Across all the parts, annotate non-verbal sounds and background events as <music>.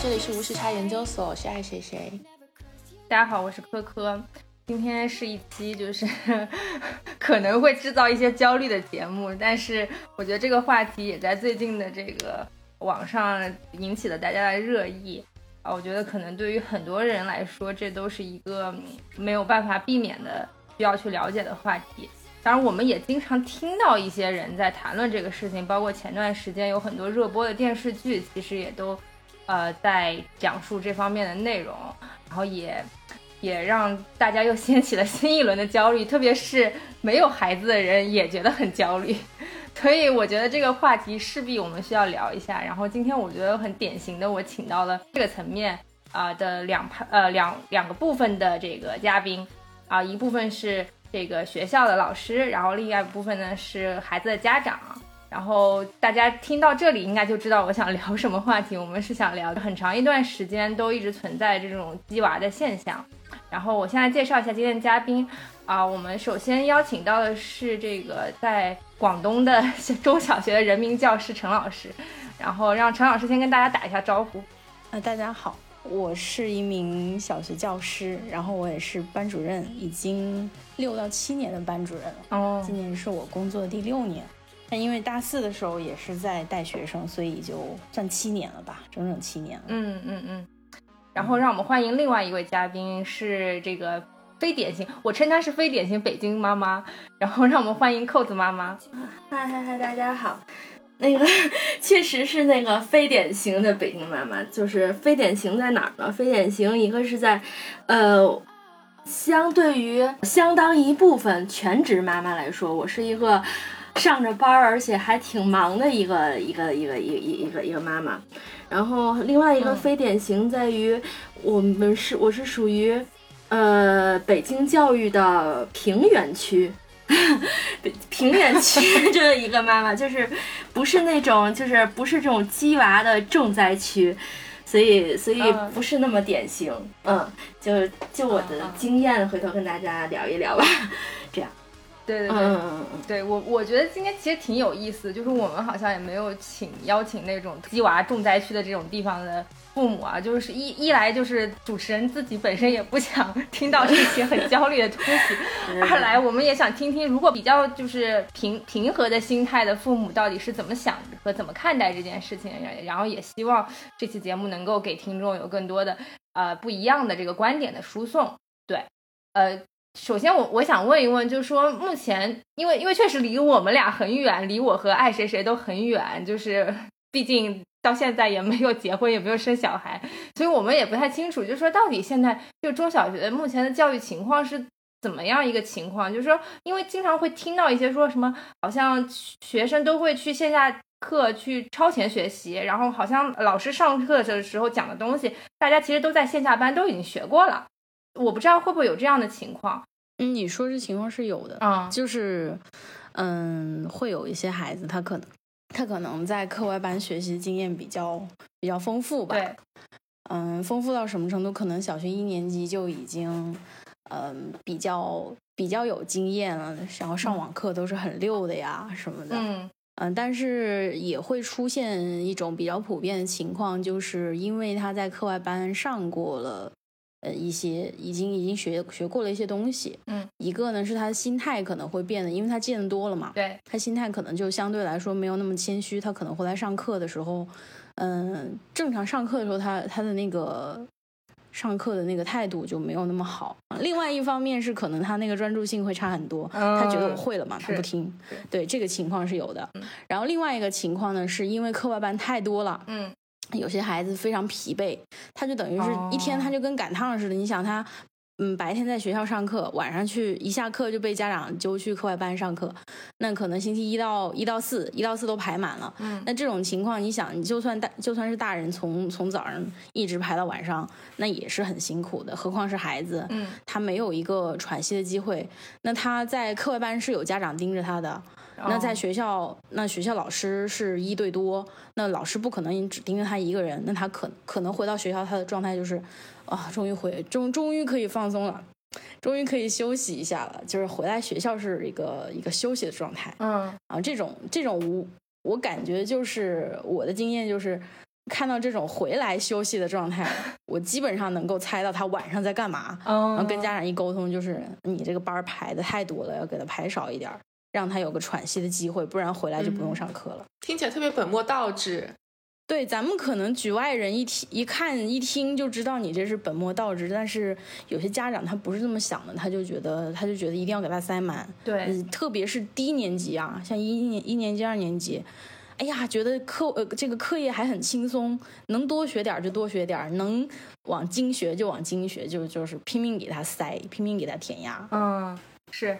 这里是无时差研究所，我是爱谁谁。大家好，我是科科。今天是一期就是 <laughs> 可能会制造一些焦虑的节目，但是我觉得这个话题也在最近的这个网上引起了大家的热议啊。我觉得可能对于很多人来说，这都是一个没有办法避免的需要去了解的话题。当然，我们也经常听到一些人在谈论这个事情，包括前段时间有很多热播的电视剧，其实也都呃在讲述这方面的内容，然后也。也让大家又 <laughs> 掀起了新一轮的焦虑，特别是没有孩子的人也觉得很焦虑，<laughs> 所以我觉得这个话题势必我们需要聊一下。然后今天我觉得很典型的，我请到了这个层面啊的两派呃两两个部分的这个嘉宾啊，一部分是这个学校的老师，然后另外一部分呢是孩子的家长。然后大家听到这里应该就知道我想聊什么话题。我们是想聊很长一段时间都一直存在这种鸡娃的现象。然后我现在介绍一下今天的嘉宾啊，我们首先邀请到的是这个在广东的中小学的人民教师陈老师，然后让陈老师先跟大家打一下招呼。啊，大家好，我是一名小学教师，然后我也是班主任，已经六到七年的班主任了。哦，今年是我工作的第六年，但因为大四的时候也是在带学生，所以就算七年了吧，整整七年了。嗯嗯嗯。然后让我们欢迎另外一位嘉宾，是这个非典型，我称她是非典型北京妈妈。然后让我们欢迎扣子妈妈。嗨嗨嗨，大家好。那个确实是那个非典型的北京妈妈，就是非典型在哪儿呢？非典型一个是在，呃，相对于相当一部分全职妈妈来说，我是一个。上着班儿，而且还挺忙的一个一个一个一一一个一个妈妈。然后另外一个非典型在于，我们是我是属于，呃，北京教育的平原区，<laughs> 平原区这 <laughs> 一个妈妈，就是不是那种就是不是这种鸡娃的重灾区，所以所以不是那么典型。嗯，就就我的经验，回头跟大家聊一聊吧，对对对，对我我觉得今天其实挺有意思，就是我们好像也没有请邀请那种鸡娃重灾区的这种地方的父母啊，就是一一来就是主持人自己本身也不想听到这些很焦虑的东西，二来我们也想听听如果比较就是平平和的心态的父母到底是怎么想和怎么看待这件事情，然后也希望这期节目能够给听众有更多的呃不一样的这个观点的输送，对，呃。首先，我我想问一问，就是说，目前，因为因为确实离我们俩很远，离我和爱谁谁都很远，就是 <laughs> 毕竟到现在也没有结婚，也没有生小孩，所以我们也不太清楚，就是说，到底现在就中小学目前的教育情况是怎么样一个情况？就是说，因为经常会听到一些说什么，好像学生都会去线下课去超前学习，然后好像老师上课的时候讲的东西，大家其实都在线下班都已经学过了。我不知道会不会有这样的情况。嗯，你说这情况是有的啊，就是，嗯，会有一些孩子，他可能他可能在课外班学习经验比较比较丰富吧。对，嗯，丰富到什么程度？可能小学一年级就已经，嗯，比较比较有经验了，然后上网课都是很溜的呀什么的。嗯嗯，但是也会出现一种比较普遍的情况，就是因为他在课外班上过了。呃，一些已经已经学学过了一些东西，嗯，一个呢是他的心态可能会变得，因为他见得多了嘛，对，他心态可能就相对来说没有那么谦虚，他可能会来上课的时候，嗯，正常上课的时候，他他的那个上课的那个态度就没有那么好。另外一方面是可能他那个专注性会差很多，他觉得我会了嘛，他不听，对，这个情况是有的。然后另外一个情况呢，是因为课外班太多了，嗯。有些孩子非常疲惫，他就等于是一天他就跟赶趟似的。你想他，嗯，白天在学校上课，晚上去一下课就被家长揪去课外班上课，那可能星期一到一到四，一到四都排满了。嗯，那这种情况，你想，你就算大就算是大人，从从早上一直排到晚上，那也是很辛苦的。何况是孩子，嗯，他没有一个喘息的机会。那他在课外班是有家长盯着他的。那在学校，那学校老师是一对多，那老师不可能只盯着他一个人，那他可可能回到学校，他的状态就是，啊，终于回，终终于可以放松了，终于可以休息一下了，就是回来学校是一个一个休息的状态。嗯，啊，这种这种我我感觉就是我的经验就是，看到这种回来休息的状态，<laughs> 我基本上能够猜到他晚上在干嘛。嗯，然后跟家长一沟通，就是你这个班排的太多了，要给他排少一点儿，让他有个喘息的机会，不然回来就不用上课了。听起来特别本末倒置。对，咱们可能局外人一听一看一听就知道你这是本末倒置，但是有些家长他不是这么想的，他就觉得他就觉得一定要给他塞满。对，嗯，特别是低年级啊，像一年一年级、二年级，哎呀，觉得课呃这个课业还很轻松，能多学点儿就多学点儿，能往精学就往精学，就就是拼命给他塞，拼命给他填鸭。嗯，是。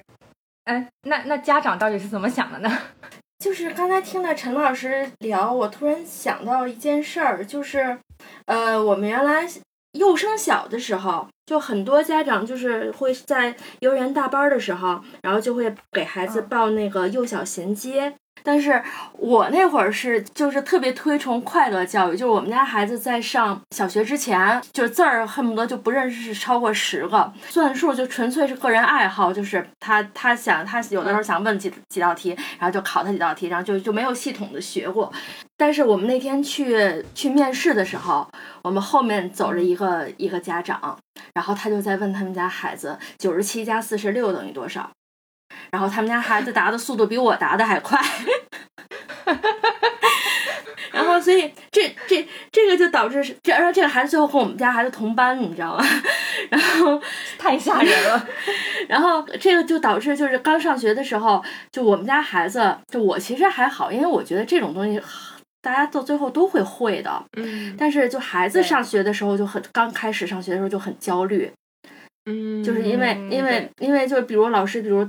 哎，那那家长到底是怎么想的呢？<laughs> 就是刚才听了陈老师聊，我突然想到一件事儿，就是，呃，我们原来幼升小的时候，就很多家长就是会在幼儿园大班的时候，然后就会给孩子报那个幼小衔接。但是我那会儿是就是特别推崇快乐教育，就是我们家孩子在上小学之前，就是字儿恨不得就不认识超过十个，算数就纯粹是个人爱好，就是他他想他有的时候想问几几道题，然后就考他几道题，然后就就没有系统的学过。但是我们那天去去面试的时候，我们后面走着一个一个家长，然后他就在问他们家孩子九十七加四十六等于多少。然后他们家孩子答的速度比我答的还快，<laughs> 然后所以这这这个就导致是这，然后这个孩子最后和我们家孩子同班，你知道吗？<laughs> 然后 <laughs> 太吓人了。然后这个就导致就是刚上学的时候，就我们家孩子，就我其实还好，因为我觉得这种东西大家到最后都会会的。嗯但是就孩子上学的时候就很刚开始上学的时候就很焦虑，嗯，就是因为嗯因为因为就是比如老师比如。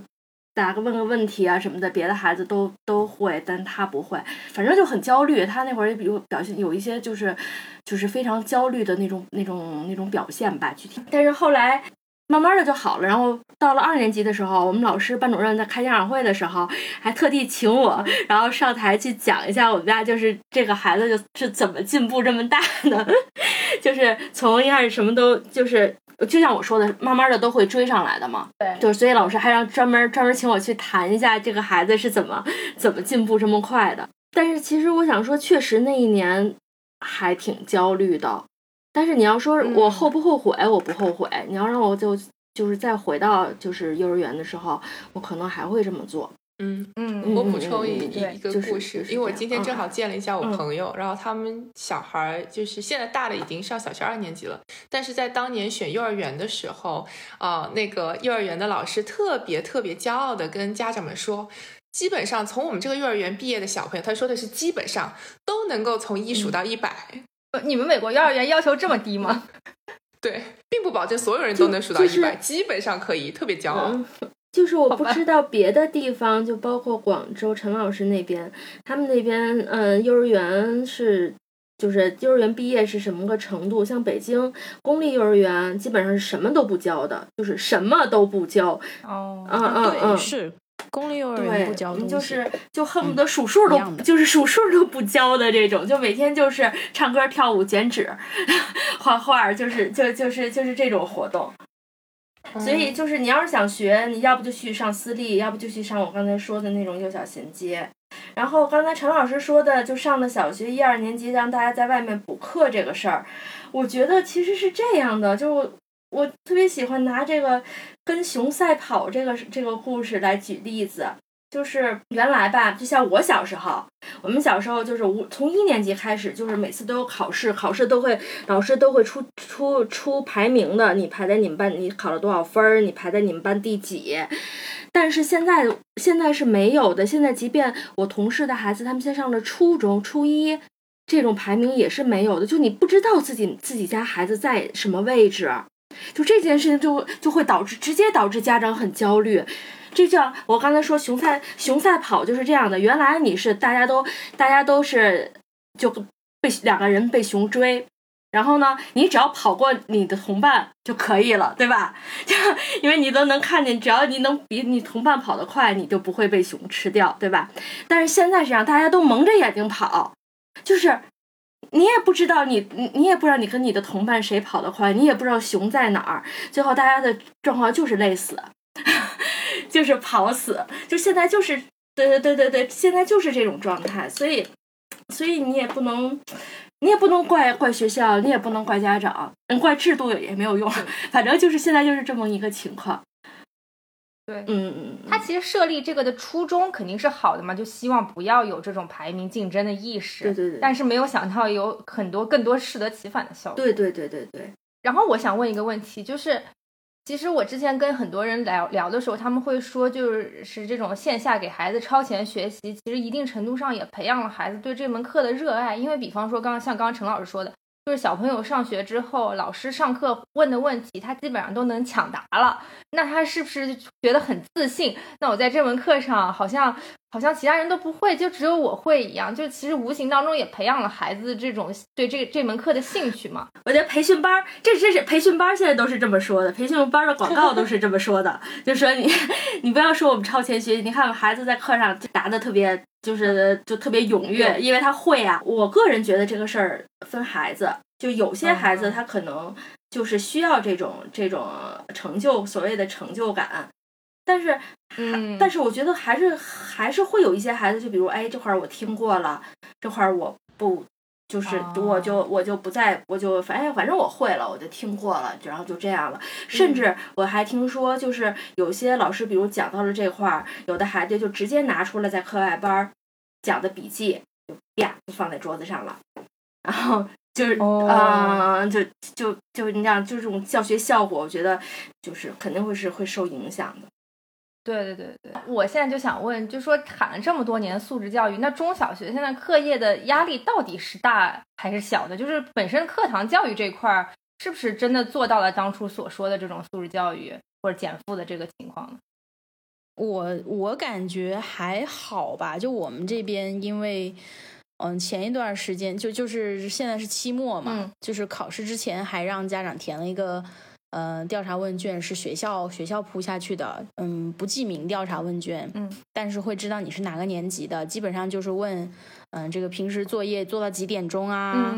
打个问个问题啊什么的，别的孩子都都会，但他不会，反正就很焦虑。他那会儿也比如表现有一些就是就是非常焦虑的那种那种那种表现吧，具体。但是后来慢慢的就好了。然后到了二年级的时候，我们老师班主任在开家长会的时候，还特地请我，然后上台去讲一下我们家就是这个孩子就是怎么进步这么大的，<laughs> 就是从一开始什么都就是。就像我说的，慢慢的都会追上来的嘛。对就是所以老师还让专门专门请我去谈一下这个孩子是怎么怎么进步这么快的。但是其实我想说，确实那一年还挺焦虑的。但是你要说我后不后悔，我不后悔。你要让我就就是再回到就是幼儿园的时候，我可能还会这么做。嗯。嗯，我补充一一个故事，因为我今天正嗯好见了一下我嗯朋友，然后他们小孩儿就是现在大的已经上小学二年级了，但是在当年选幼儿园的时候，啊、那个幼儿园的老师特别特别骄傲的跟家长们说。基本上从我们这个幼儿园毕业的小朋友，他说的是基本上都能够从一嗯数到一百、呃你们美国幼儿园要求这么低吗？<laughs> 对，并不保证所有人都能数到就一百、就是基本上可以，特别骄傲。嗯，<laughs> 就是我不知道别的地方，就包括广州陈老师那边，他们那边嗯幼儿园是。就是幼儿园毕业是什么个程度？像北京公立幼儿园基本上是什么都不教的，就是什么都不教。哦，嗯嗯，嗯，是公立幼儿园对，不教东西，就是就恨不得数数都、就是数数都不教的这种，就每天就是唱歌跳舞剪纸，<laughs> 画画，就是就就是就是这种活动。所以就是你要是想学，你要不就去上私立，要不就去上我刚才说的那种幼小衔接。然后刚才陈老师说的，就上了小学一二年级，让大家在外面补课这个事儿，我觉得其实是这样的，就我我特别喜欢拿这个跟熊赛跑这个这个故事来举例子。就是原来吧，就像我小时候，我们小时候就是无从一年级开始，就是每次都有考试，考试都会老师都会出出出排名的，你排在你们班，你考了多少分儿，你排在你们班第几。但是现在现在是没有的，现在即便我同事的孩子他们先上了初中初一，这种排名也是没有的，就你不知道自己自己家孩子在什么位置。就这件事情就就会导致直接导致家长很焦虑，这叫我刚才说熊赛熊赛跑就是这样的。原来你是大家都大家都是就被两个人被熊追，然后呢，你只要跑过你的同伴就可以了，对吧？<laughs> 就因为你都能看见，只要你能比你同伴跑得快，你就不会被熊吃掉，对吧？但是现在是让大家都蒙着眼睛跑，就是。你也不知道你你你也不知道你跟你的同伴谁跑得快，你也不知道熊在哪儿，最后大家的状况就是累死，就是跑死，就现在就是对对对对对，现在就是这种状态，所以所以你也不能你也不能怪怪学校，你也不能怪家长，嗯，怪制度也没有用，反正就是现在就是这么一个情况。对，嗯嗯嗯，他其实设立这个的初衷肯定是好的嘛，就希望不要有这种排名竞争的意识。对对对。但是没有想到有很多更多适得其反的效果。对对对对对。然后我想问一个问题，就是。其实我之前跟很多人聊聊的时候，他们会说，就是是这种线下给孩子超前学习，其实一定程度上也培养了孩子对这门课的热爱。因为比方说，刚刚像刚刚陈老师说的。就是小朋友上学之后，老师上课问的问题，他基本上都能抢答了。那他是不是觉得很自信？那我在这门课上，好像好像其他人都不会，就只有我会一样。就其实无形当中也培养了孩子这种对这这门课的兴趣嘛。我觉得培训班，这这是培训班，现在都是这么说的。培训班的广告都是这么说的，<laughs> 就说你 <laughs> 你不要说我们超前学习，你看孩子在课上答的特别。就是就特别踊跃，因为他会啊。我个人觉得这个事儿分孩子，就有些孩子他可能就是需要这种这种成就，所谓的成就感。但是，嗯，但是我觉得还是还是会有一些孩子，就比如哎，这块儿我听过了，这块儿我不就是我就我就不再我就反正反正我会了，我就听过了，然后就这样了。甚至我还听说，就是有些老师，比如讲到了这块儿，有的孩子就直接拿出了在课外班讲的笔记，就啪就放在桌子上了，然后就是嗯，就就就你讲，就这种教学效果，我觉得就是肯定会是会受影响的。对对对对，我现在就想问，就说谈了这么多年素质教育，那中小学现在课业的压力到底是大还是小的？就是本身课堂教育这块儿，是不是真的做到了当初所说的这种素质教育或者减负的这个情况呢？我我感觉还好吧，就我们这边，因为嗯，前一段时间就就是现在是期末嘛，就是考试之前还让家长填了一个。呃，调查问卷是学校学校铺下去的，嗯，不记名调查问卷，嗯，但是会知道你是哪个年级的，基本上就是问，嗯，这个平时作业做到几点钟啊，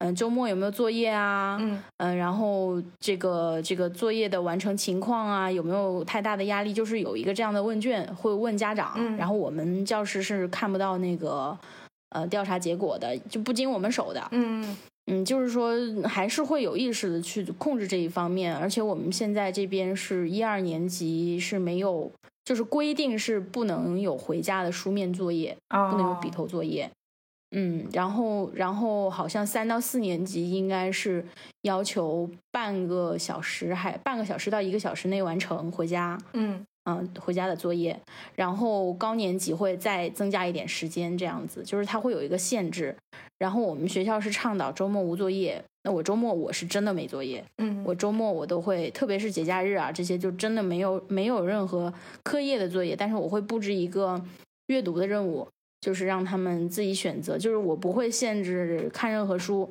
嗯，周末有没有作业啊，嗯，嗯，然后这个这个作业的完成情况啊，有没有太大的压力，就是有一个这样的问卷会问家长，然后我们教师是看不到那个呃调查结果的，就不经我们手的，嗯。嗯，就是说还是会有意识的去控制这一方面，而且我们现在这边是一二年级是没有，就是规定是不能有回家的书面作业，不能有笔头作业。嗯，然后然后好像三到四年级应该是要求半个小时，还半个小时到一个小时内完成回家。嗯。嗯，回家的作业，然后高年级会再增加一点时间，这样子就是它会有一个限制。然后我们学校是倡导周末无作业，那我周末我是真的没作业，嗯，我周末我都会，特别是节假日啊这些，就真的没有没有任何课业的作业，但是我会布置一个阅读的任务，就是让他们自己选择，就是我不会限制看任何书。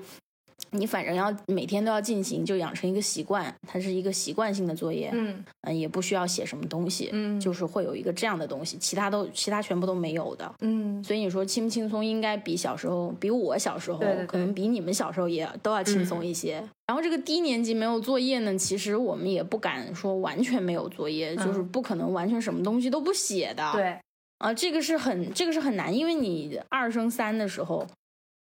你反正要每天都要进行，就养成一个习惯，它是一个习惯性的作业，嗯，嗯，也不需要写什么东西，嗯，就是会有一个这样的东西，其他都其他全部都没有的，嗯，所以你说轻不轻松，应该比小时候，比我小时候，可能比你们小时候也都要轻松一些。然后这个低年级没有作业呢，其实我们也不敢说完全没有作业，就是不可能完全什么东西都不写的，对，啊，这个是很这个是很难，因为你二升三的时候。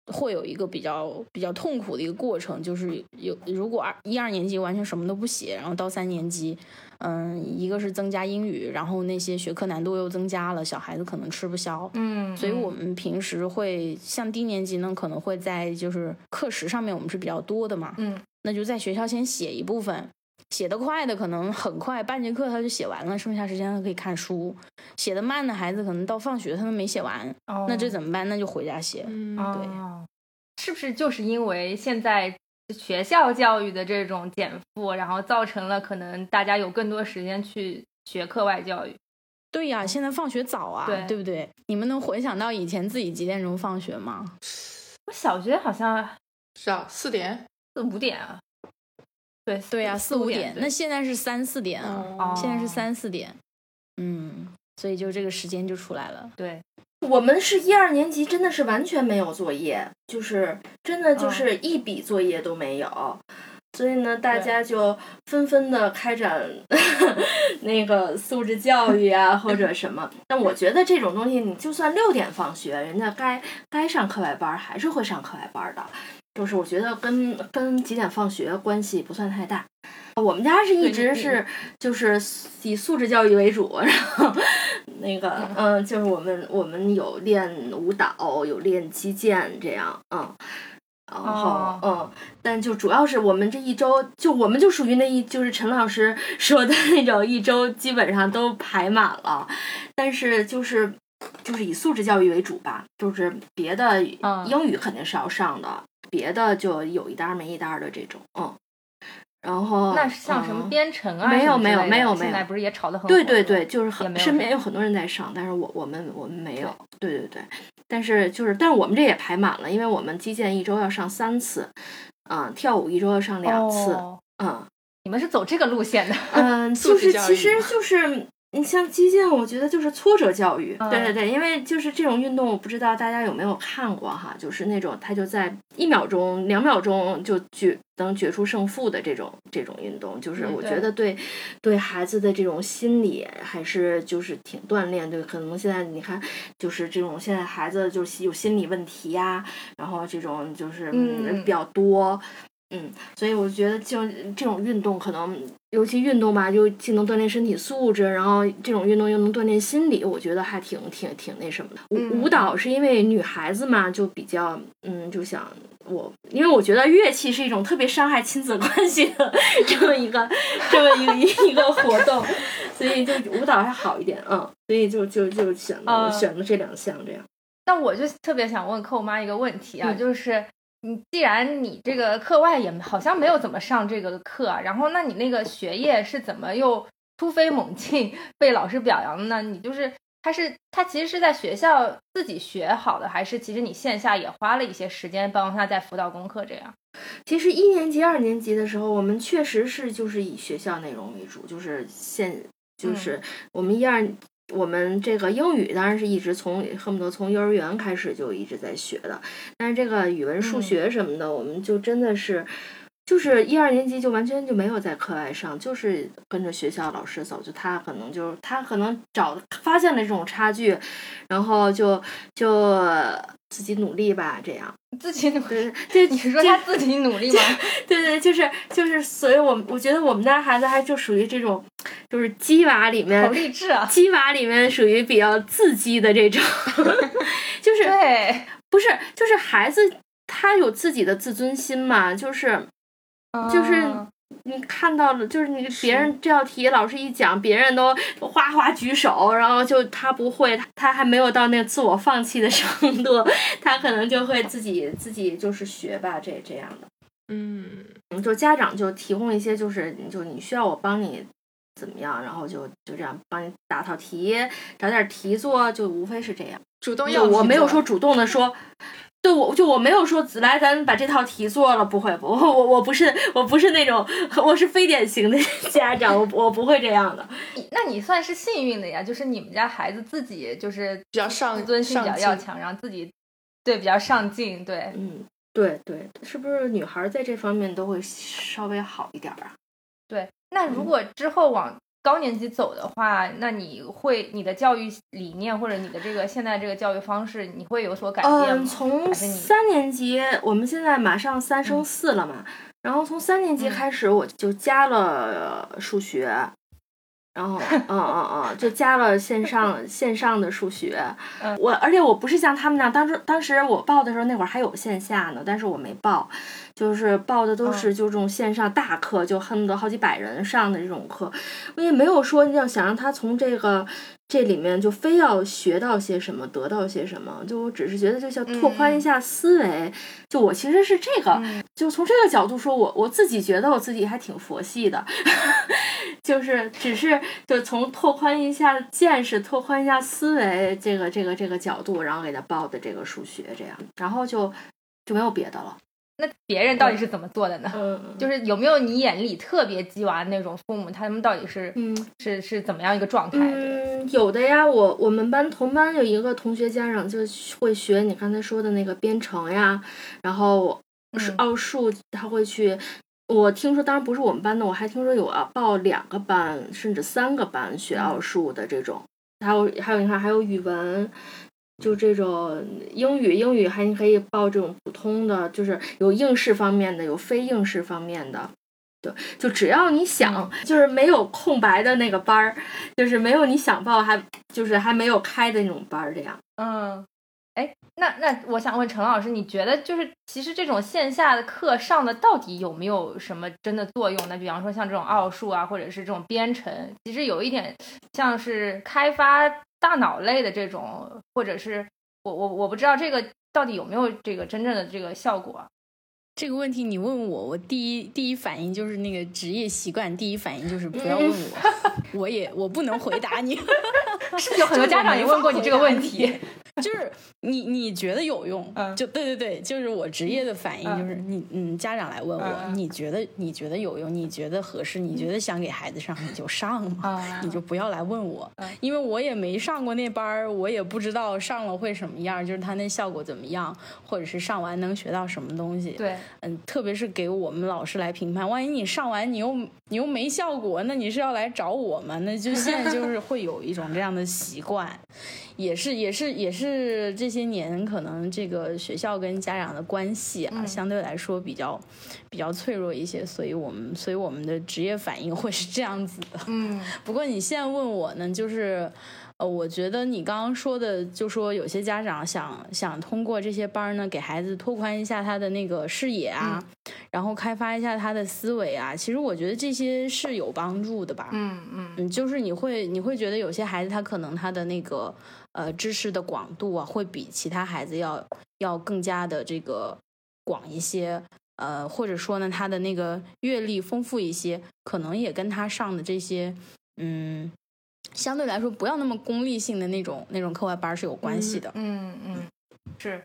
会有一个比较比较痛苦的一个过程，就是有如果二一二年级完全什么都不写，然后到三年级，嗯，一个是增加英语，然后那些学科难度又增加了，小孩子可能吃不消，嗯，所以我们平时会像低年级呢，可能会在就是课时上面我们是比较多的嘛，嗯，那就在学校先写一部分。写得快的可能很快，半节课他就写完了，剩下时间他可以看书。写得慢的孩子可能到放学他都没写完，那这怎么办？那就回家写。嗯，对，是不是就是因为现在学校教育的这种减负，然后造成了可能大家有更多时间去学课外教育？对呀，现在放学早啊，对不对？你们能回想到以前自己几点钟放学吗？我小学好像是啊，四点四五点啊。对对呀，四五点。那现在是三四点啊，现在是三四点。嗯，所以就这个时间就出来了。对，我们是一二年级，真的是完全没有作业，就是真的就是一笔作业都没有。所以呢，大家就纷纷的开展 <laughs> 那个素质教育啊，或者什么。但我觉得这种东西，你就算六点放学，人家该该上课外班还是会上课外班的。就是我觉得跟跟几点放学关系不算太大。我们家是一直是就是以素质教育为主，<laughs> 然后那个嗯，就是我们我们有练舞蹈，有练击剑这样，嗯，然后嗯，但就主要是我们这一周，就我们就属于那一就是陈老师 <laughs> 说的那种一周基本上都排满了，但是就是就是以素质教育为主吧，就是别的英语肯定是要上的，别的就有一搭没一搭的这种，嗯。然后那像什么编程啊？没有没有没有没有，现在不是也炒得很对对对，就是很身边有很多人在上，但是我我们我们没有。对对对，但是就是但是我们这也排满了，因为我们击剑一周要上三次，嗯，跳舞一周要上两次，嗯，你们是走这个路线的？嗯，就是其实就是。你像击剑，我觉得就是挫折教育。对对对，因为就是这种运动，我不知道大家有没有看过哈，就是那种他就在一秒钟、两秒钟就决能决出胜负的这种这种运动，就是我觉得对对孩子的这种心理还是就是挺锻炼。对，可能现在你看，就是这种现在孩子就是有心理问题呀，然后这种就是比较多。嗯，所以我觉得就这种运动，可能尤其运动吧，就既能锻炼身体素质，然后这种运动又能锻炼心理，我觉得还挺挺挺那什么的。舞舞蹈是因为女孩子嘛，就比较嗯，就想我，因为我觉得乐器是一种特别伤害亲子关系的这么一个这么一个一个活动，所以就舞蹈还好一点嗯，所以就就就选了选了这两项这样。那我就特别想问寇妈一个问题啊，就是。你既然你这个课外也好像没有怎么上这个课，然后那你那个学业是怎么又突飞猛进被老师表扬的呢？你就是他是他其实是在学校自己学好的，还是其实你线下也花了一些时间帮他在辅导功课这样？其实一年级、二年级的时候，我们确实是就是以学校内容为主，就是现就是我们一二。我们这个英语当然是一直从恨不得从幼儿园开始就一直在学的，但是这个语文、数学什么的，我们就真的是，就是一二年级就完全就没有在课外上，就是跟着学校老师走，就他可能就是他可能找发现了这种差距，然后就就。自己努力吧，这样 <laughs> 自己努力。这 <laughs> 你是说他自己努力吗？对对，就是就是，所以我我觉得我们家孩子还就属于这种，就是鸡娃里面，好励志啊！鸡娃里面属于比较自激的这种，<laughs> 就是对，不是，就是孩子他有自己的自尊心嘛，就是就是。你看到了，就是你别人这道题老师一讲，别人都哗哗举手，然后就他不会，他还没有到那个自我放弃的程度，他可能就会自己自己就是学吧，这这样的。嗯，就家长就提供一些，就是就你需要我帮你怎么样，然后就就这样帮你答套题，找点题做，就无非是这样。主动要我没有说主动的说。对，我就我没有说来，咱把这套题做了，不会，不，我我不是，我不是那种，我是非典型的 <laughs> 家长，我我不会这样的。那你算是幸运的呀，就是你们家孩子自己就是比较上自尊心比较要强，然后自己对比较上进，对，嗯，对对，是不是女孩在这方面都会稍微好一点啊？对，那如果之后往。高年级走的话，那你会你的教育理念或者你的这个现在这个教育方式，你会有所改变吗？嗯，从三年级，我们现在马上三升四了嘛，然后从三年级开始我就加了数学。然后，<laughs> 嗯嗯嗯，就加了线上 <laughs> 线上的数学。我而且我不是像他们那样，当时当时我报的时候那会儿还有线下呢，但是我没报，就是报的都是就这种线上大课，就恨不得好几百人上的这种课。我也没有说要想让他从这个。这里面就非要学到些什么，得到些什么，就我只是觉得就像拓宽一下思维。就我其实是这个，就从这个角度说，我我自己觉得我自己还挺佛系的，<laughs> 就是只是就从拓宽一下见识、拓宽一下思维这个这个这个角度，然后给他报的这个数学这样，然后就就没有别的了。那别人到底是怎么做的呢？就是有没有你眼里特别鸡娃那种父母，他们到底是嗯是是怎么样一个状态？嗯，有的呀，我我们班同班有一个同学家长就会学你刚才说的那个编程呀，然后是奥数，他会去。我听说，当然不是我们班的，我还听说有啊报两个班甚至三个班学奥数的这种，还有还有你看还有语文。就这种英语，英语还可以报这种普通的，就是有应试方面的，有非应试方面的。对，就只要你想，就是没有空白的那个班儿，就是没有你想报还就是还没有开的那种班儿，这样。嗯，哎，那那我想问陈老师，你觉得就是其实这种线下的课上的到底有没有什么真的作用呢？比方说像这种奥数啊，或者是这种编程，其实有一点像是开发大脑类的这种，或者是我我我不知道这个到底有没有这个真正的这个效果。这个问题你问我，我第一第一反应就是那个职业习惯，第一反应就是不要问我，<laughs> 我也我不能回答你。<laughs> 是有很多家长也问过你这个问题。就是你你觉得有用，就对对对，就是我职业的反应就是你嗯，家长来问我，你觉得你觉得有用，你觉得合适，你觉得想给孩子上，你就上嘛，你就不要来问我，因为我也没上过那班儿，我也不知道上了会什么样，就是他那效果怎么样，或者是上完能学到什么东西。对，嗯，特别是给我们老师来评判，万一你上完你又你又没效果，那你是要来找我吗？那就现在就是会有一种这样的习惯。也是也是也是这些年可能这个学校跟家长的关系啊，相对来说比较比较脆弱一些，所以我们所以我们的职业反应会是这样子的。嗯，不过你现在问我呢，就是。呃，我觉得你刚刚说的，就说有些家长想想通过这些班儿呢，给孩子拓宽一下他的那个视野啊，然后开发一下他的思维啊。其实我觉得这些是有帮助的吧。嗯嗯，就是你会你会觉得有些孩子他可能他的那个呃知识的广度啊，会比其他孩子要要更加的这个广一些。呃，或者说呢，他的那个阅历丰富一些，可能也跟他上的这些嗯。相对来说，不要那么功利性的那种那种课外班是有关系的。嗯嗯，是，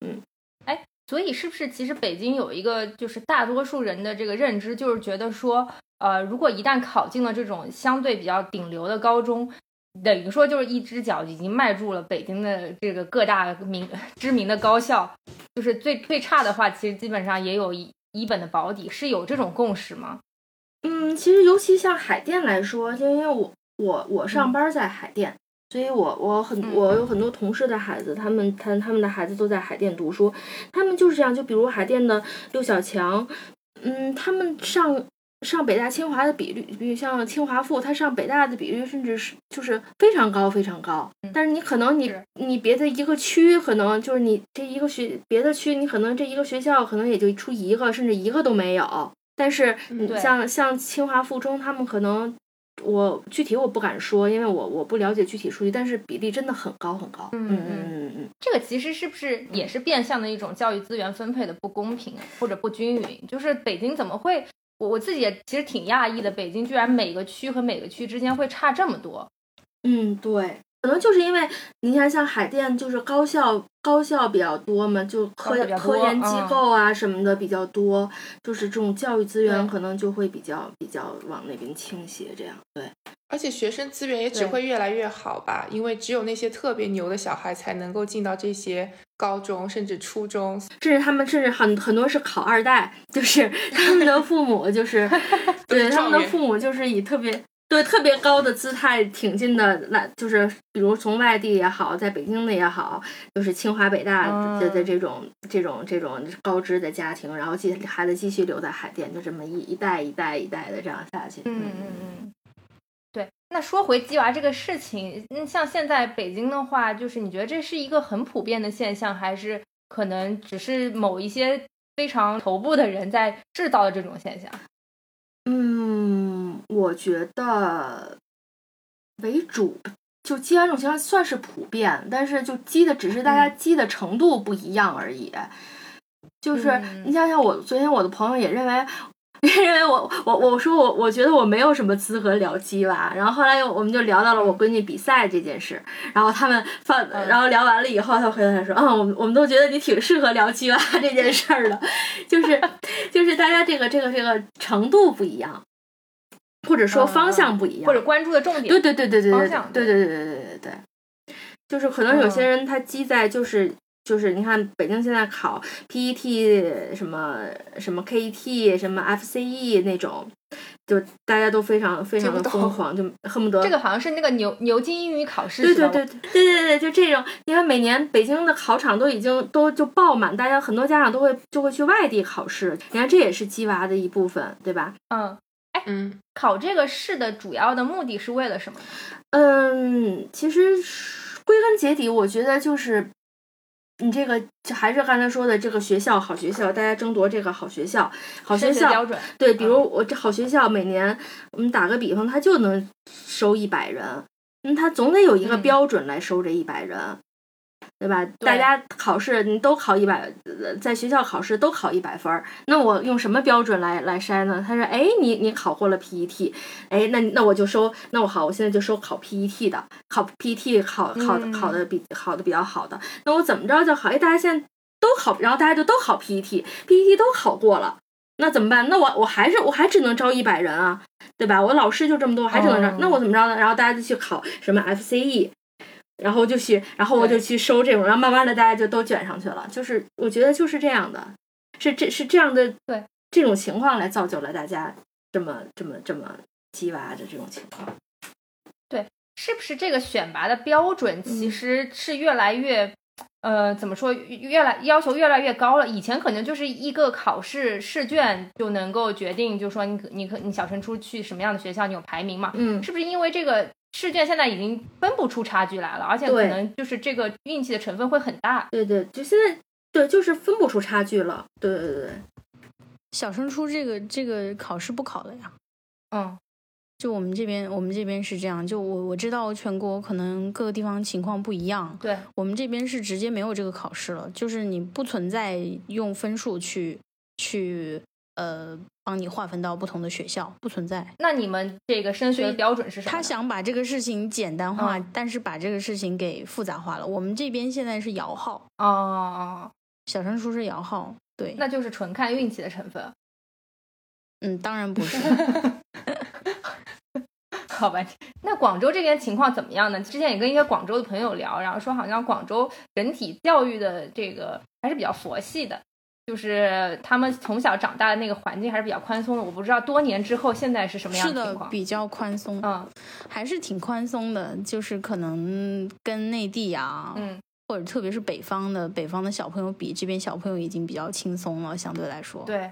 嗯，哎，所以是不是其实北京有一个就是大多数人的这个认知，就是觉得说，呃，如果一旦考进了这种相对比较顶流的高中，等于说就是一只脚已经迈入了北京的这个各大名知名的高校，就是最最差的话，其实基本上也有一一本的保底，是有这种共识吗？嗯，其实尤其像海淀来说，就因为我。我我上班在海淀，所以我我很我有很多同事的孩子，他们他他们的孩子都在海淀读书，他们就是这样，就比如海淀的六小强，嗯，他们上上北大清华的比率，比如像清华附，他上北大的比率甚至是就是非常高非常高，但是你可能你你别的一个区可能就是你这一个学别的区你可能这一个学校可能也就出一个甚至一个都没有，但是你像像清华附中他们可能。我具体我不敢说，因为我我不了解具体数据，但是比例真的很高很高。嗯嗯嗯嗯，这个其实是不是也是变相的一种教育资源分配的不公平或者不均匀？就是北京怎么会？我我自己也其实挺讶异的，北京居然每个区和每个区之间会差这么多。嗯，对。可能就是因为你看，像海淀就是高校，高校比较多嘛，就科科研机构啊什么的比较多，就是这种教育资源可能就会比较比较往那边倾斜，这样对。而且学生资源也只会越来越好吧，因为只有那些特别牛的小孩才能够进到这些高中甚至初中，甚至他们甚至很很多是考二代，就是 <laughs> 他们的父母就是 <laughs> 对他们的父母就是以特别。对特别高的姿态挺进的来，就是比如从外地也好，在北京的也好，就是清华北大的的这种这种这种高知的家庭，然后继孩子继续留在海淀，就这么一一代一代一代的这样下去。嗯嗯嗯。对，那说回鸡娃这个事情，那像现在北京的话，就是你觉得这是一个很普遍的现象，还是可能只是某一些非常头部的人在制造的这种现象？嗯，我觉得为主，就积完这种情况算是普遍，但是就积的只是大家积的程度不一样而已。就是你想想，我昨天我的朋友也认为。因为我我我说我我觉得我没有什么资格聊鸡娃，然后后来又我们就聊到了我闺女比赛这件事，然后他们放，然后聊完了以后，他回来说，啊，我们我们都觉得你挺适合聊鸡娃这件事儿的，<laughs> 就是就是大家这个这个这个程度不一样，或者说方向不一样，或者关注的重点，对对对对对对对对对对对对对，就是可能有些人他积在就是。就是你看，北京现在考 PET 什么什么 KET 什么 FCE 那种，就大家都非常非常的疯狂，就恨不得 <laughs> 这个好像是那个牛牛津英语考试，对对对对对对对，就这种，你看每年北京的考场都已经都就爆满，大家很多家长都会就会去外地考试，你看这也是鸡娃的一部分，对吧？嗯，嗯，考这个试的主要的目的是为了什么？嗯，其实归根结底，我觉得就是你这个就还是刚才说的这个学校好学校，大家争夺这个好学校，好学校学标准，对，比如我这好学校每年，我们打个比方，它就能收一百人，嗯，它总得有一个嗯。标准来收这一百人，对吧？大家考试你都考一百，呃在学校考试都考一百分儿，那我用什么标准来来筛呢？他说，哎，你你考过了 PET，哎，那那我就收，那我好，我现在就收考 PET 的，考 PET 考考嗯考的比考的比较好的，那我怎么着就好？哎，大家现在都考，然后大家就都考 PET，PET 都考过了。那怎么办？那我我还是我还只能招一百人啊，对吧？我老师就这么多，我还只能招。哦那我怎么着呢？然后大家就去考什么 FCE，然后就去，然后我就去收这种，然后慢慢的大家就都卷上去了。就是我觉得就是这样的，是这是这样的，对这种情况来造就了大家这么这么这么鸡娃的这种情况。对是不是这个选拔的标准其嗯实是越来越，呃，怎么说，越来要求越来越高了？以前可能就是一个考试试卷就能够决定，就说你可你可你小升初去什么样的学校，你有排名嘛？嗯，是不是因为这个试卷现在已经分不出差距来了，而且可能就是这个运气的成分会很大？对对，就现在对，就是分不出差距了。对对对对，小升初这个这个考试不考了呀。嗯就我们这边，我们这边是这样。就我我知道全国可能各个地方情况不一样，对，我们这边是直接没有这个考试了，就是你不存在用分数去去呃帮你划分到不同的学校，不存在。那你们这个升学的标准是什么？他想把这个事情简单化，嗯但是把这个事情给复杂化了。我们这边现在是摇号，哦哦，哦小升初是摇号，对，那就是纯看运气的成分。嗯，当然不是。<laughs> 好吧，那广州这边情况怎么样呢？之前也跟一些广州的朋友聊，然后说好像广州整体教育的这个还是比较佛系的，就是他们从小长大的那个环境还是比较宽松的。我不知道多年之后现在是什么样是的情，况。比较宽松，嗯还是挺宽松的，就是可能跟内地啊，嗯，或者特别是北方的北方的小朋友比，这边小朋友已经比较轻松了，相对来说。，对。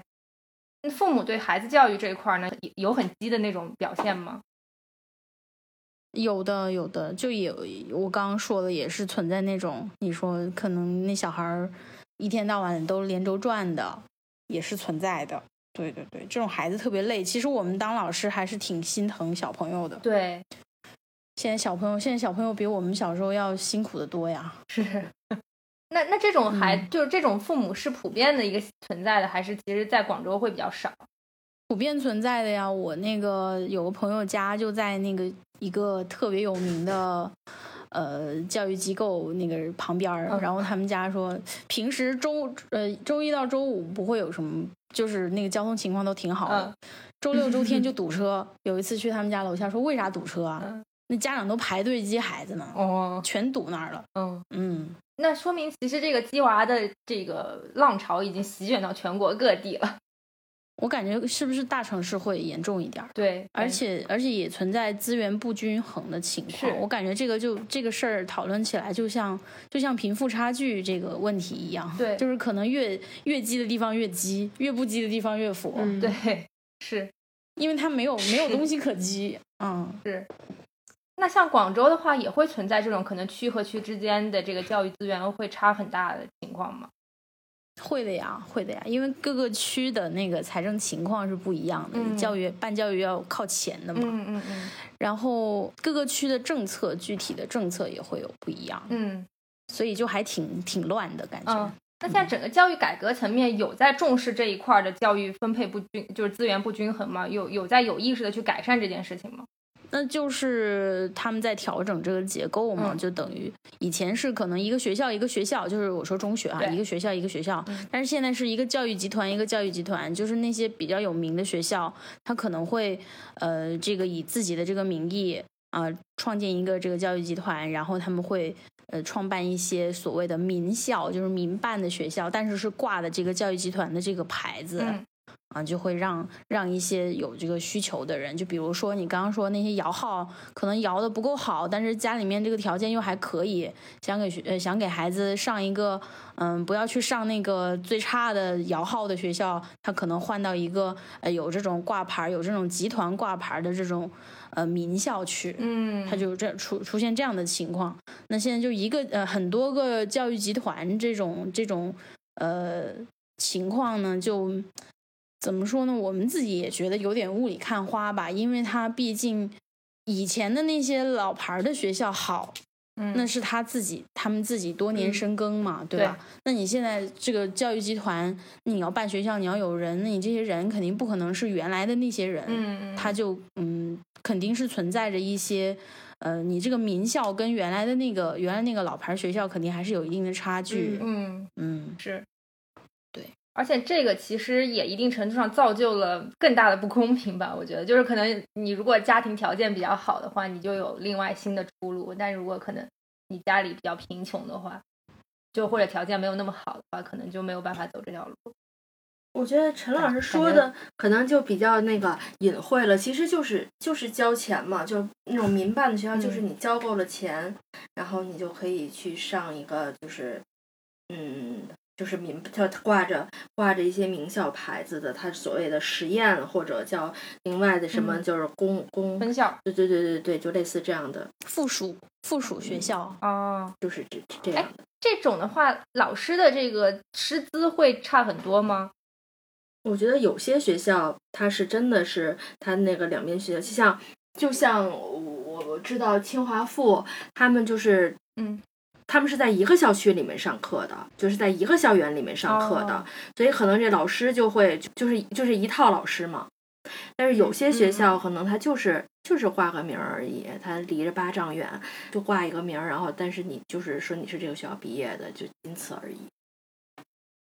那父母对孩子教育这一块呢，有有很激的那种表现吗？有的有的，就有我刚刚说的，也是存在那种你说可能那小孩儿一天到晚都连轴转的，也是存在的。对对对，这种孩子特别累。其实我们当老师还是挺心疼小朋友的。对，现在小朋友，现在小朋友比我们小时候要辛苦的多呀。<laughs> 是。那那这种孩、嗯就是这种父母是普遍的一个存在的，还是其实在广州会比较少？普遍存在的呀。我那个有个朋友家就在那个一个特别有名的呃教育机构那个旁边儿，嗯然后他们家说平时周呃周一到周五不会有什么，就是那个交通情况都挺好的。嗯周六周天就堵车。<laughs> 有一次去他们家楼下说为啥堵车啊？嗯那家长都排队接孩子呢，哦，全堵那儿了。嗯，嗯，那说明其实这个鸡娃的这个浪潮已经席卷到全国各地了。我感觉是不是大城市会严重一点儿？对，而且而且也存在资源不均衡的情况。我感觉这个就这个事儿讨论起来，就像就像贫富差距这个问题一样，对就是可能越越积的地方越积，越不积的地方越佛，嗯，对，是因为它没有没有东西可积。嗯，是。那像广州的话，也会存在这种可能区和区之间的这个教育资源会差很大的情况吗？会的呀，会的呀，因为各个区的那个财政情况是不一样的，嗯教育办教育要靠钱的嘛，嗯嗯嗯然后各个区的政策具体的政策也会有不一样，嗯所以就还挺挺乱的感觉。嗯。那现在整个教育改革层面有在重视这一块儿的教育分配不均，就是资源不均衡吗？有有在有意识的去改善这件事情吗？那就是他们在调整这个结构嘛，嗯。就等于以前是可能一个学校一个学校，就是我说中学啊，一个学校一个学校，嗯。但是现在是一个教育集团一个教育集团，就是那些比较有名的学校，他可能会呃这个以自己的这个名义啊、创建一个这个教育集团，然后他们会。呃，创办一些所谓的民校，就是民办的学校，但是是挂的这个教育集团的这个牌子，嗯啊，就会让让一些有这个需求的人，就比如说你刚刚说那些摇号，可能摇的不够好，但是家里面这个条件又还可以，想给学呃想给孩子上一个，嗯，不要去上那个最差的摇号的学校，他可能换到一个呃有这种挂牌、有这种集团挂牌的这种呃名校去，嗯，他就这出出现这样的情况。那现在就一个呃很多个教育集团这种这种呃情况呢，就。怎么说呢？我们自己也觉得有点雾里看花吧，因为他毕竟以前的那些老牌的学校好，嗯，那是他自己他们自己多年深耕嘛，对吧？那你现在这个教育集团，你要办学校，你要有人，那你这些人肯定不可能是原来的那些人，嗯他就嗯肯定是存在着一些，呃，你这个名校跟原来的那个原来那个老牌学校肯定还是有一定的差距，嗯嗯是。而且这个其实也一定程度上造就了更大的不公平吧？我觉得，就是可能你如果家庭条件比较好的话，你就有另外新的出路；但如果可能你家里比较贫穷的话，就或者条件没有那么好的话，可能就没有办法走这条路。我觉得陈老师说的可能就比较那个隐晦了，其实就是就是交钱嘛，就那种民办的学校，就是你交够了钱，然后你就可以去上一个，就是嗯。就是名，叫挂着挂着一些名校牌子的，他所谓的实验或者叫另外的什么，就是公公分校，对对对对对，就类似这样的附属附属学校哦，就是这这样的。这种的话，老师的这个师资会差很多吗？我觉得有些学校，它是真的是它那个两边学校，就像就像我我知道清华附，他们就是嗯。他们是在一个校区里面上课的，就是在一个校园里面上课的，所以可能这老师就会就是就是一套老师嘛。但是有些学校可能他就是就是挂个名而已，他离着八丈远就挂一个名，然后但是你就是说你是这个学校毕业的，就仅此而已。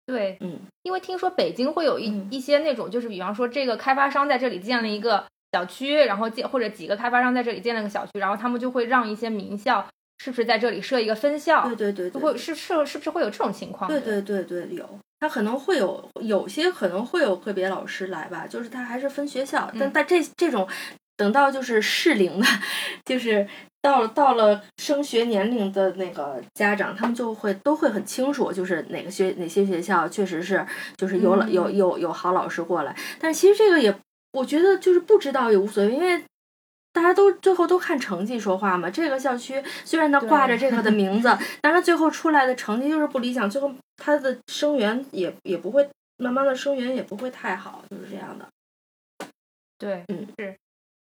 对，嗯，因为听说北京会有一一些那种，就是比方说这个开发商在这里建了一个小区，然后建或者几个开发商在这里建了个小区，然后他们就会让一些名校。是不是在这里设一个分校？对对对，会是是是不是会有这种情况？对对对对，有，他可能会有有些可能会有个别老师来吧，就是他还是分学校，但但这这种等到就是适龄的，就是到了到了升学年龄的那个家长，他们就会都会很清楚，就是哪个学哪些学校确实是就是有老有有有好老师过来，但其实这个也我觉得就是不知道也无所谓，因为。大家都最后都看成绩说话嘛。这个校区虽然它挂着这个的 <laughs> 名字，但是最后出来的成绩就是不理想，最后它的生源也也不会慢慢的生源也不会太好，就是这样的。对，嗯，是。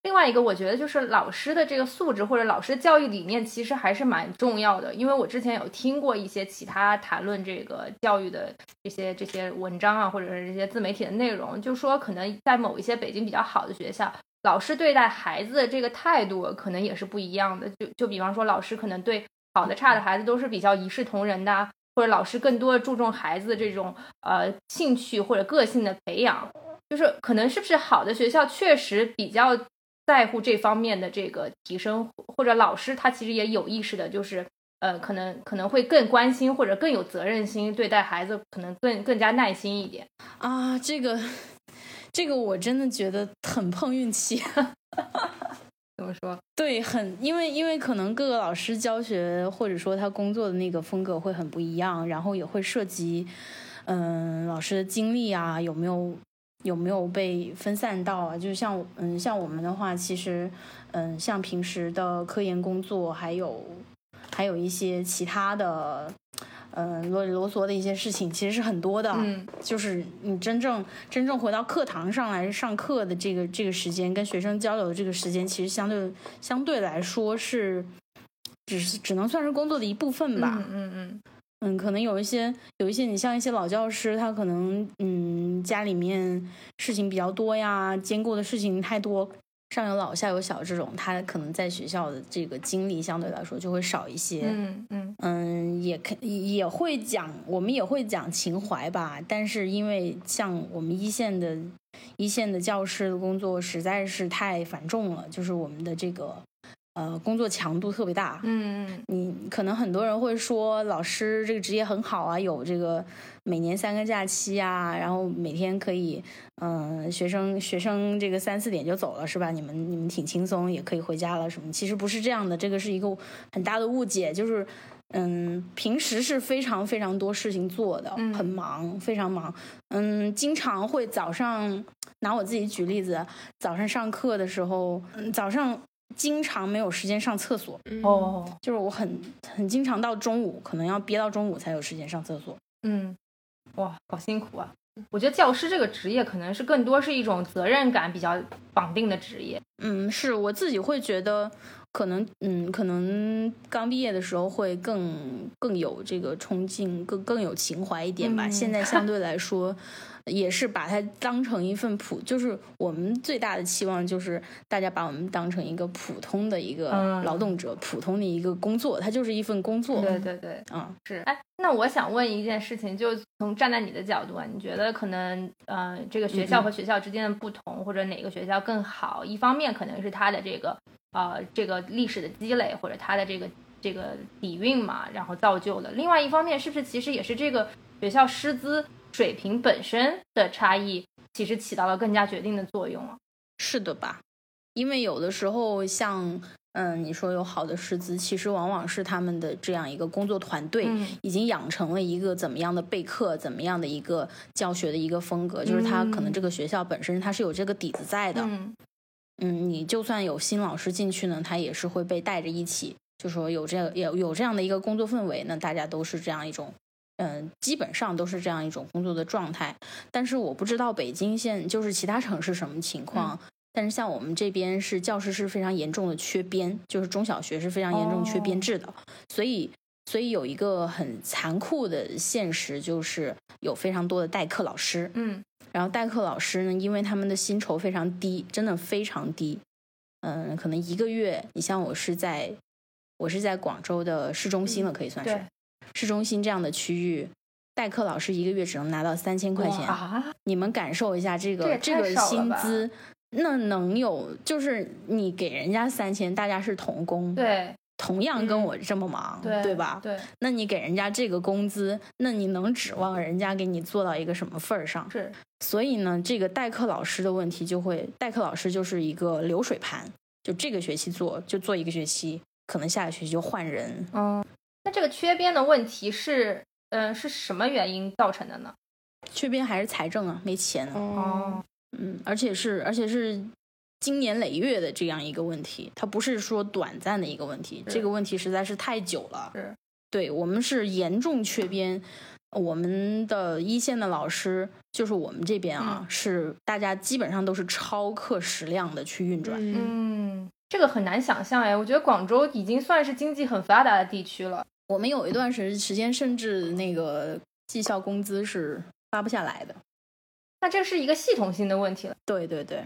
另外一个，我觉得就是老师的这个素质或者老师教育理念，其实还是蛮重要的。因为我之前有听过一些其他谈论这个教育的这些这些文章啊，或者是这些自媒体的内容，就说可能在某一些北京比较好的学校。老师对待孩子的这个态度可能也是不一样的，就就比方说，老师可能对好的、差的孩子都是比较一视同仁的，或者老师更多注重孩子的这种呃兴趣或者个性的培养，就是可能是不是好的学校确实比较在乎这方面的这个提升，或者老师他其实也有意识的，就是呃可能可能会更关心或者更有责任心对待孩子，可能更更加耐心一点啊，这个。这个我真的觉得很碰运气，<laughs> 怎么说？对，很因为因为可能各个老师教学或者说他工作的那个风格会很不一样，然后也会涉及，嗯，老师的精力啊，有没有有没有被分散到啊？就像嗯，像我们的话，其实嗯，像平时的科研工作，还有还有一些其他的。嗯，啰里啰嗦的一些事情其实是很多的，嗯，就是你真正真正回到课堂上来上课的这个这个时间，跟学生交流的这个时间，其实相对相对来说是，只是只能算是工作的一部分吧，嗯嗯嗯，嗯，可能有一些有一些你像一些老教师，他可能嗯家里面事情比较多呀，兼顾的事情太多。上有老下有小这种，他可能在学校的这个经历相对来说就会少一些。嗯嗯嗯，也肯也会讲，我们也会讲情怀吧。但是因为像我们一线的一线的教师的工作实在是太繁重了，就是我们的这个呃，工作强度特别大。嗯嗯，你可能很多人会说，老师这个职业很好啊，有这个每年三个假期啊，然后每天可以，嗯、学生学生这个三四点就走了是吧？你们你们挺轻松，也可以回家了什么？其实不是这样的，这个是一个很大的误解，就是。嗯，平时是非常非常多事情做的，嗯很忙，非常忙。嗯，经常会早上拿我自己举例子，早上上课的时候，嗯，早上经常没有时间上厕所，嗯，哦，就是我很很经常到中午，可能要憋到中午才有时间上厕所。嗯，哇，好辛苦啊！我觉得教师这个职业可能是更多是一种责任感比较绑定的职业。嗯，是我自己会觉得，可能嗯，可能刚毕业的时候会更更有这个冲劲，更更有情怀一点吧。嗯现在相对来说，也是把它当成一份普，就是我们最大的期望就是大家把我们当成一个普通的一个嗯劳动者，普通的一个工作，它就是一份工作。对对对，嗯，是。哎，那我想问一件事情，就从站在你的角度啊，你觉得可能呃，这个学校和学校之间的不同，或者哪个学校更好？一方面可能是它的这个呃这个历史的积累，或者它的这个这个底蕴嘛，然后造就的。另外一方面，是不是其实也是这个学校师资水平本身的差异，其实起到了更加决定的作用啊？是的吧？因为有的时候像嗯，你说有好的师资，其实往往是他们的这样一个工作团队。嗯已经养成了一个怎么样的备课，怎么样的一个教学的一个风格，就是他可能这个学校本身它是有这个底子在的。嗯嗯，你就算有新老师进去呢，他也是会被带着一起，就说有这样有有这样的一个工作氛围，那大家都是这样一种，嗯，基本上都是这样一种工作的状态。但是我不知道北京现就是其他城市什么情况。但是像我们这边是教师是非常严重的缺编，就是中小学是非常严重缺编制的，所以所以有一个很残酷的现实，就是有非常多的代课老师，嗯然后代课老师呢，因为他们的薪酬非常低，真的非常低。嗯，可能一个月，你像我是在，我是在广州的市中心了，可以算是、市中心这样的区域，代课老师一个月只能拿到三千块钱。啊，你们感受一下这个这个薪资，那能有就是你给人家三千，大家是同工，，对同样跟嗯我这么忙，对对吧？对，那你给人家这个工资，那你能指望人家给你做到一个什么份儿上？是所以呢，这个代课老师的问题就会，代课老师就是一个流水盘，就这个学期做就做一个学期，可能下个学期就换人。嗯，那这个缺编的问题是，嗯、是什么原因造成的呢？缺编还是财政啊，没钱啊，哦，嗯，而且是而且是经年累月的这样一个问题，它不是说短暂的一个问题，这个问题实在是太久了。是，对我们是严重缺编，我们的一线的老师，就是我们这边啊，嗯是大家基本上都是超课时量的去运转。嗯嗯，这个很难想象哎，我觉得广州已经算是经济很发达的地区了。我们有一段时时间，甚至那个绩效工资是发不下来的。那这是一个系统性的问题了。对对对，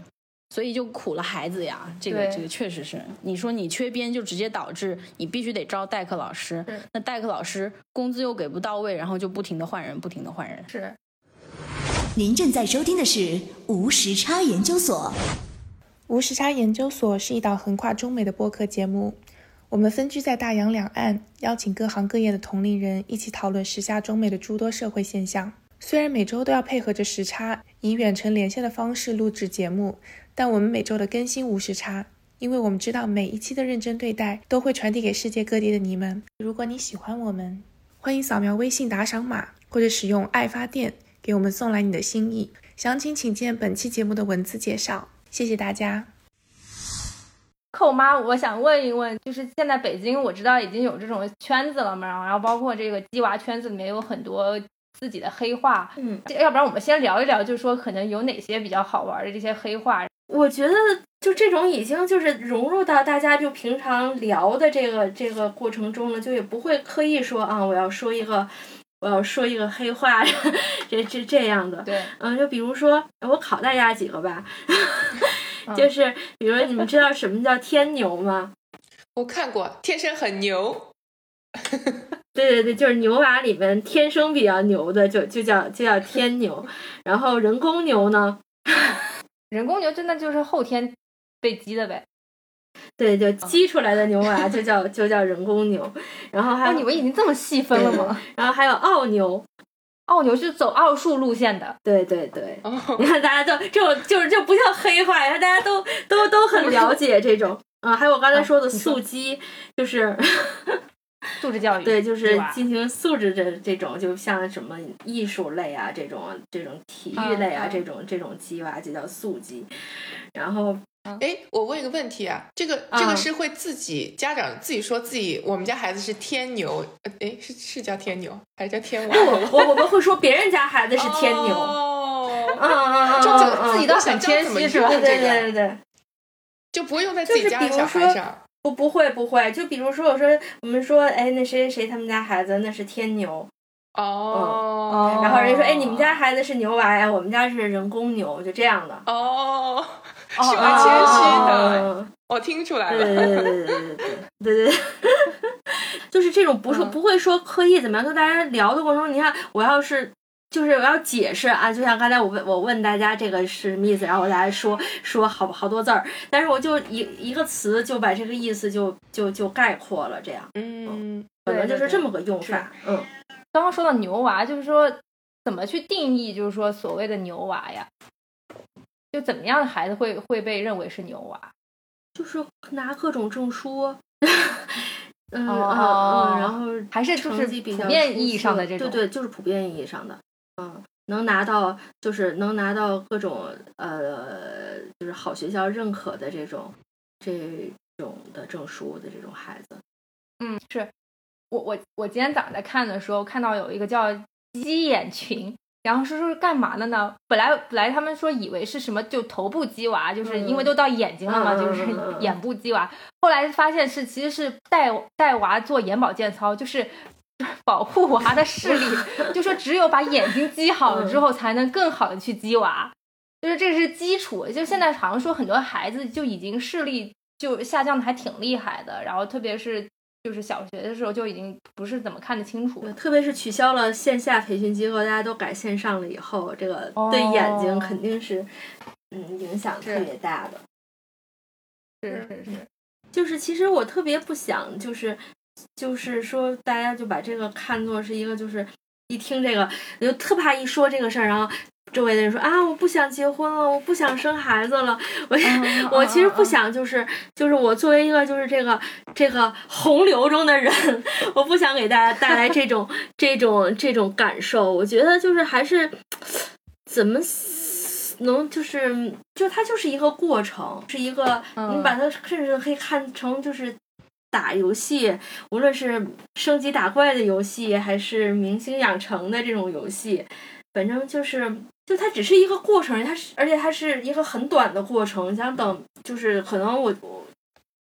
所以就苦了孩子呀。这个这个确实是，你说你缺编，就直接导致你必须得招代课老师是，那代课老师工资又给不到位，然后就不停的换人，不停的换人。是，您正在收听的是无时差研究所。无时差研究所是一档横跨中美的播客节目，我们分居在大洋两岸，邀请各行各业的同龄人一起讨论时下中美的诸多社会现象。虽然每周都要配合着时差，以远程连线的方式录制节目，但我们每周的更新无时差，因为我们知道每一期的认真对待都会传递给世界各地的你们。如果你喜欢我们，欢迎扫描微信打赏码，或者使用爱发电给我们送来你的心意。详情请见本期节目的文字介绍。谢谢大家。寇妈，我想问一问，就是现在北京我知道已经有这种圈子了嘛，然后包括这个鸡娃圈子里面有很多自己的黑话，嗯，要不然我们先聊一聊，就是说可能有哪些比较好玩的这些黑话。我觉得就这种已经就是融入到大家就平常聊的这个这个过程中了，就也不会刻意说啊，我要说一个。我要说一个黑话，<laughs> 这这这样的，对，嗯，就比如说，我考大家几个吧，嗯 <laughs> 就是比如你们知道什么叫天牛吗？我看过，天生很牛。<laughs> 对对对，就是牛娃里面天生比较牛的，就就叫就叫天牛，然后人工牛呢，<laughs> 人工牛真的就是后天被激的呗。对，就激出来的牛娃就叫就叫人工牛，然后还有你们已经这么细分了吗？<laughs> 然后还有澳牛，澳牛是走奥数路线的，对对对，哦。你看大家都这种就是就不叫黑化，你看大家都都都很了解这种。啊，还有我刚才说的素鸡，就是 <laughs> 素质教育。对，就是进行素质这这种，就像什么艺术类啊，这种这种体育类啊，这种这种鸡娃就叫素鸡。然后哎，我问一个问题啊，这个这个嗯是会自己家长自己说自己我们家孩子是天牛，呃哎是是叫天牛还是叫天 <laughs> 娃？我我们会说别人家孩子是天牛，哦嗯嗯嗯，就嗯这嗯自己倒很谦虚是吧对对对对对。就不会用在自己家的小孩上。不不会不会，就比如说我说我们说哎那谁谁谁他们家孩子那是天牛，哦，然后人家说哎你们家孩子是牛娃呀，我们家是人工牛，就这样的。<laughs> 哦，哦是蛮谦虚的，嗯我听出来对对了。对对对对对对对，<laughs> 就是这种不是嗯不会说刻意怎么样，就大家聊的过程中，你看我要是。就是我要解释啊，就像刚才我问我问大家这个是什么意思，然后我大家说说好好多字儿，但是我就一一个词就把这个意思就就就概括了，这样嗯，可能就是这么个用法，嗯。刚刚说到牛娃，就是说怎么去定义，就是说所谓的牛娃呀？就怎么样的孩子会会被认为是牛娃？就是拿各种证书，<laughs> 嗯嗯哦嗯，然后还是就是普遍意义上的这种对对，就是普遍意义上的，嗯，能拿到就是能拿到各种呃，就是好学校认可的这种这种的证书的这种孩子，嗯，是我我我今天早上在看的时候，看到有一个叫鸡眼群，然后说说是干嘛的呢？本来本来他们说以为是什么，就头部鸡娃，就是因为都到眼睛了嘛，嗯就是眼部鸡娃。后来发现是其实是带带娃做眼保健操，就是。<laughs> 保护娃的视力，就说只有把眼睛激好了之后，才能更好的去激娃，就是这是基础。就现在好像说很多孩子就已经视力就下降的还挺厉害的，然后特别是就是小学的时候就已经不是怎么看得清楚，特别是取消了线下培训机构，大家都改线上了以后，这个哦对眼睛肯定是嗯影响特别大的。是是是，就是其实我特别不想，就是就是说大家就把这个看作是一个，就是一听这个就特怕一说这个事儿，然后周围的人说啊，我不想结婚了，我不想生孩子了，<laughs> 我、嗯我其实不嗯想，就是就是我作为一个就是这个这个洪流中的人，我不想给大家带来这种这种这种感受，我觉得就是还是怎么。能就是就它就是一个过程，是一个、嗯。你把它甚至可以看成就是打游戏，无论是升级打怪的游戏，还是明星养成的这种游戏，反正就是就它只是一个过程，它是而且它是一个很短的过程。你想等就是可能我我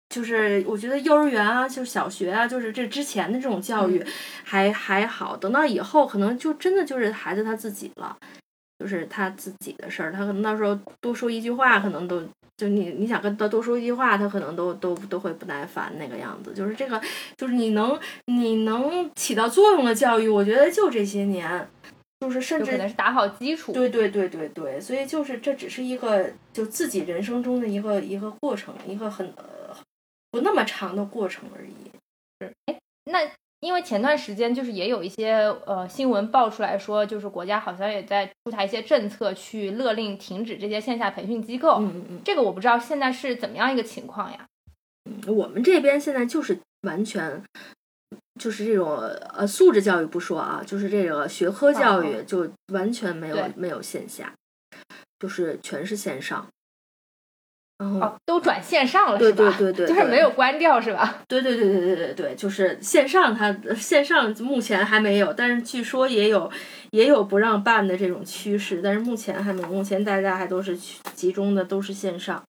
就是我觉得幼儿园啊，就是小学啊，就是这之前的这种教育还、还好，等到以后可能就真的就是孩子他自己了。就是他自己的事儿，他可能到时候多说一句话，可能都就你你想跟他多说一句话，他可能都都都会不耐烦那个样子。就是这个，就是你能你能起到作用的教育，我觉得就这些年，就是甚至可能至是打好基础。对对对对对，所以就是这只是一个就自己人生中的一个一个过程，一个很呃不那么长的过程而已。是哎那因为前段时间就是也有一些呃新闻爆出来说，就是国家好像也在出台一些政策去勒令停止这些线下培训机构。嗯嗯嗯。这个我不知道现在是怎么样一个情况呀？我们这边现在就是完全就是这种呃素质教育不说啊，就是这个学科教育就完全没有、对没有线下，就是全是线上。哦，都转线上了对是吧？对对对，就是没有关掉是吧？对对对对对对对，就是线上它线上目前还没有，但是据说也有也有不让办的这种趋势，但是目前还没有，目前大家还都是去集中的都是线上。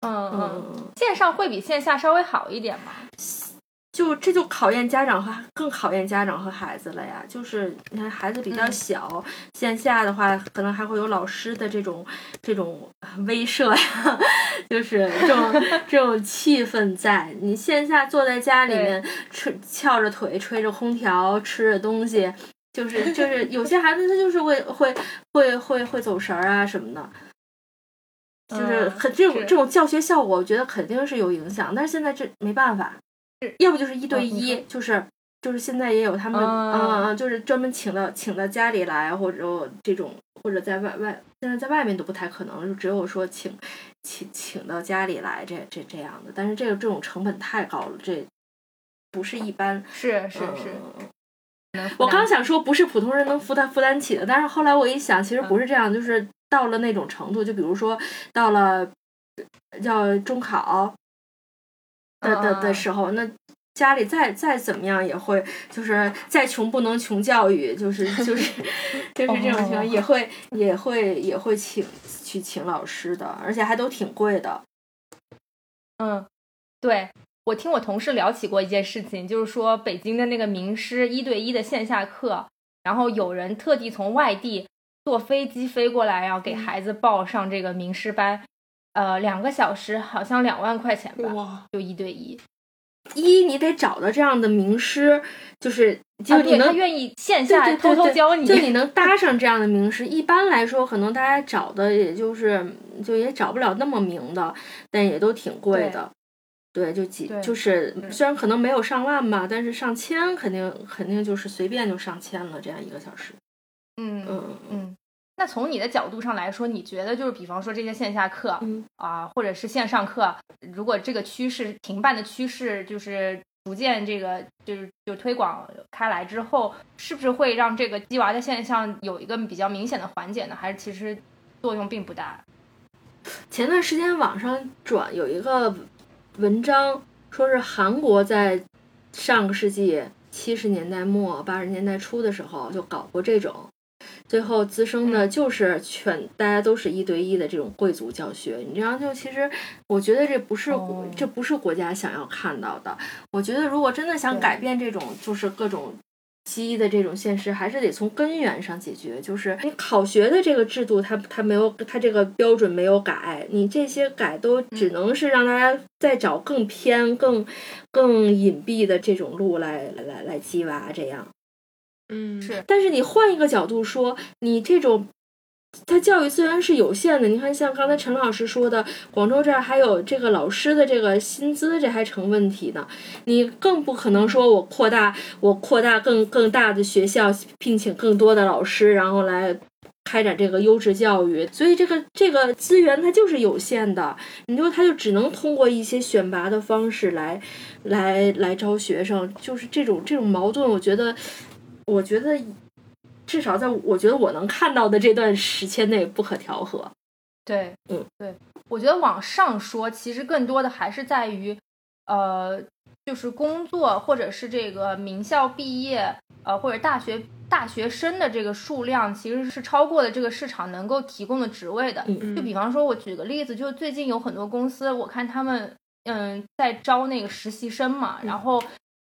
嗯嗯嗯，线上会比线下稍微好一点吗？就这就考验家长和更考验家长和孩子了呀。就是你看孩子比较嗯小，线下的话可能还会有老师的这种这种威慑呀，<laughs> 就是这种这种气氛在。你线下坐在家里面吹翘着腿吹着空调吃着东西，就是就是有些孩子他就是会会会会会走神儿啊什么的。就是很这种这种教学效果，我觉得肯定是有影响。但是现在这没办法，要不就是一对一，就是就是现在也有他们啊，就是专门请到请到家里来，或者这种或者在外外，现在在外面都不太可能，就只有说请请请到家里来这这这样的。但是这个这种成本太高了，这不是一般是是是。我刚想说不是普通人能负担负担起的，但是后来我一想，其实不是这样，就是到了那种程度，就比如说到了要中考的的的时候，那家里再再怎么样也会，就是再穷不能穷教育，就是就是 <laughs> <laughs> 就是这种情况，也会也会也会请去请老师的，而且还都挺贵的。嗯，对。我听我同事聊起过一件事情，就是说北京的那个名师一对一的线下课，然后有人特地从外地坐飞机飞过来，然后给孩子报上这个名师班，呃，两个小时好像两万块钱吧，就一对一。一你得找到这样的名师，就是就你能愿意线下偷偷教你，就你能搭上这样的名师。一般来说，可能大家找的也就是就也找不了那么名的，但也都挺贵的。对，就几就是虽然可能没有上万吧，但是上千肯定肯定就是随便就上千了，这样一个小时。嗯嗯嗯。那从你的角度上来说，你觉得就是比方说这些线下课啊，或者是线上课，如果这个趋势停办的趋势就是逐渐这个就是就推广开来之后，是不是会让这个鸡娃的现象有一个比较明显的缓解呢？还是其实作用并不大？前段时间网上转有一个。文章说是韩国在上个世纪七十年代末八十年代初的时候就搞过这种，最后滋生的就是全大家都是一对一的这种贵族教学。你这样就其实我觉得这不是这不是国家想要看到的。我觉得如果真的想改变这种就是各种。鸡的这种现实还是得从根源上解决，就是你考学的这个制度，它它没有，它这个标准没有改，你这些改都只能是让大家再找更偏、更更隐蔽的这种路来来来鸡娃这样。嗯，是。但是你换一个角度说，你这种。他教育资源是有限的，你看，像刚才陈老师说的，广州这儿还有这个老师的这个薪资，这还成问题呢。你更不可能说我扩大，我扩大更更大的学校，聘请更多的老师，然后来开展这个优质教育。所以这个这个资源它就是有限的，你就他就只能通过一些选拔的方式来来来招学生，就是这种这种矛盾，我觉得，我觉得。至少在我觉得我能看到的这段时间内不可调和。对，嗯，对，我觉得往上说，其实更多的还是在于，呃，就是工作或者是这个名校毕业，呃，或者大学大学生的这个数量，其实是超过了这个市场能够提供的职位的。就比方说，我举个例子，就最近有很多公司，我看他们嗯在招那个实习生嘛，然后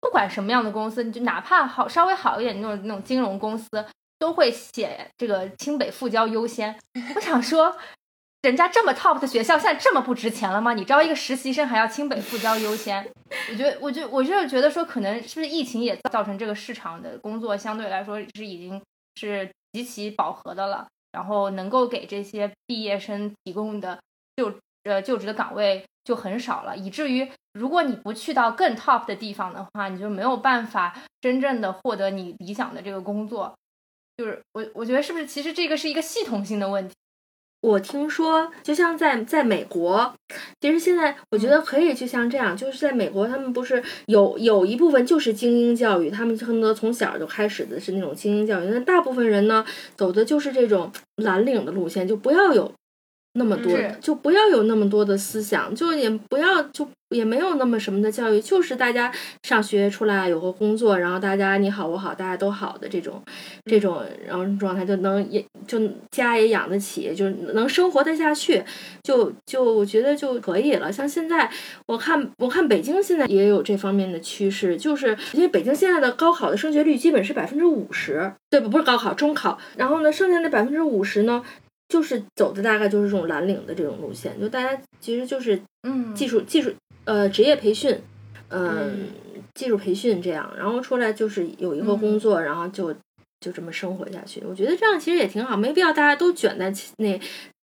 不管什么样的公司，你就哪怕好稍微好一点那种那种金融公司。都会写这个清北复交优先。我想说，人家这么 top 的学校，现在这么不值钱了吗？你招一个实习生还要清北复交优先？我觉得，我就我就是觉得说，可能是不是疫情也造成这个市场的工作相对来说是已经是极其饱和的了，然后能够给这些毕业生提供的就呃就职的岗位就很少了，以至于如果你不去到更 top 的地方的话，你就没有办法真正的获得你理想的这个工作。就是我，我觉得是不是其实这个是一个系统性的问题？我听说，就像在在美国，其实现在我觉得可以就像这样，就是在美国，他们不是有有一部分就是精英教育，他们恨不得从小就开始的是那种精英教育，那大部分人呢，走的就是这种蓝领的路线，就不要有。那么多就不要有那么多的思想，就也不要就也没有那么什么的教育，就是大家上学出来有个工作，然后大家你好我好大家都好的这种这种然后状态就能也就家也养得起，就能生活得下去，就就我觉得就可以了。像现在我看我看北京现在也有这方面的趋势，就是因为北京现在的高考的升学率基本是百分之五十，对不不是高考中考，然后呢剩下那百分之五十呢。就是走的大概就是这种蓝领的这种路线，就大家其实就是嗯技术技术呃职业培训，嗯技术培训这样，然后出来就是有一个工作，然后就就这么生活下去。我觉得这样其实也挺好，没必要大家都卷在那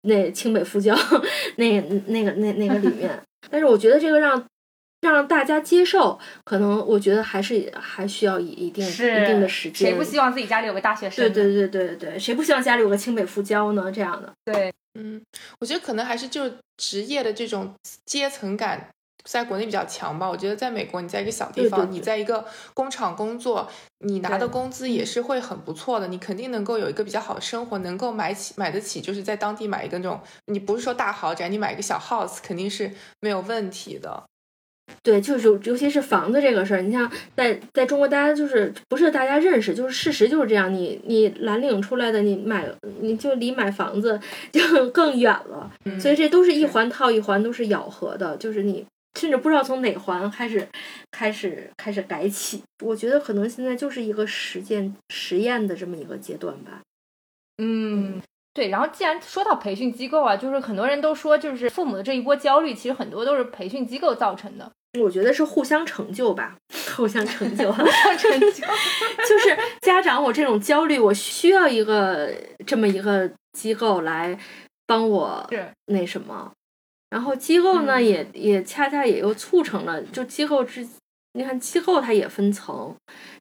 那清北复交 <laughs> 那那个那那个里面。<laughs> 但是我觉得这个让让大家接受，可能我觉得还是还需要一一定是一定的时间。谁不希望自己家里有个大学生？对对对对对，谁不希望家里有个清北复交呢？这样的。对，嗯，我觉得可能还是就职业的这种阶层感。在国内比较强吧，我觉得在美国，你在一个小地方，你在一个工厂工作，你拿的工资也是会很不错的，你肯定能够有一个比较好的生活，能够买起买得起，就是在当地买一个那种，你不是说大豪宅，你买一个小 house 肯定是没有问题的。对，就是尤其是房子这个事儿，你像在在中国，大家就是不是大家认识，就是事实就是这样，你你蓝领出来的，你买你就离买房子 <laughs> 就更远了，所以这都是一环套一环，都是咬合的，就是你。甚至不知道从哪环开始，开始开始改起。我觉得可能现在就是一个实践实验的这么一个阶段吧。嗯，对。然后既然说到培训机构啊，就是很多人都说，就是父母的这一波焦虑，其实很多都是培训机构造成的。我觉得是互相成就吧，互相成就，<laughs> 互相成就。<laughs> 就是家长，我这种焦虑，我需要一个这么一个机构来帮我那什么。然后机构呢，也也恰恰也又促成了，就机构之，你看机构它也分层，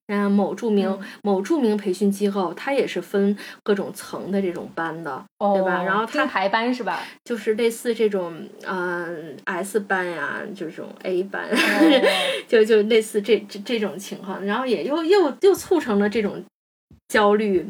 嗯，某著名某著名培训机构，它也是分各种层的这种班的，对吧？然后它排班是吧？就是类似这种，嗯，S 班呀，这种 A 班，<laughs> 就就类似这这这种情况，然后也又又又促成了这种焦虑，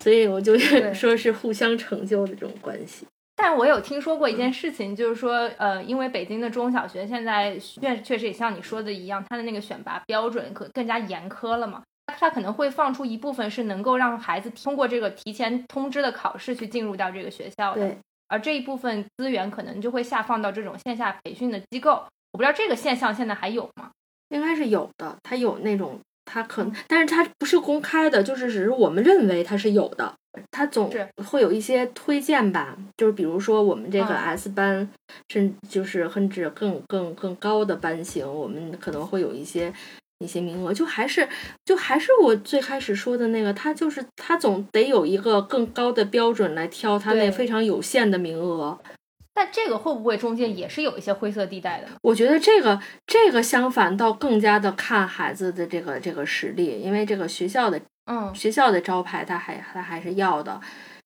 所以我就 <laughs> 说是互相成就的这种关系。但我有听说过一件事情，就是说，呃，因为北京的中小学现在确确实也像你说的一样，它的那个选拔标准可更加严苛了嘛，它可能会放出一部分是能够让孩子通过这个提前通知的考试去进入到这个学校的，而这一部分资源可能就会下放到这种线下培训的机构。我不知道这个现象现在还有吗？应该是有的，它有那种，它可能，但是它不是公开的，就是只是我们认为它是有的。他总会有一些推荐吧，就是比如说我们这个 S 班，甚就是甚至更更更高的班型，我们可能会有一些一些名额。就还是就还是我最开始说的那个，他就是他总得有一个更高的标准来挑他那非常有限的名额。但这个会不会中间也是有一些灰色地带的？我觉得这个这个相反倒更加的看孩子的这个这个实力，因为这个学校的。嗯，学校的招牌他还他还是要的。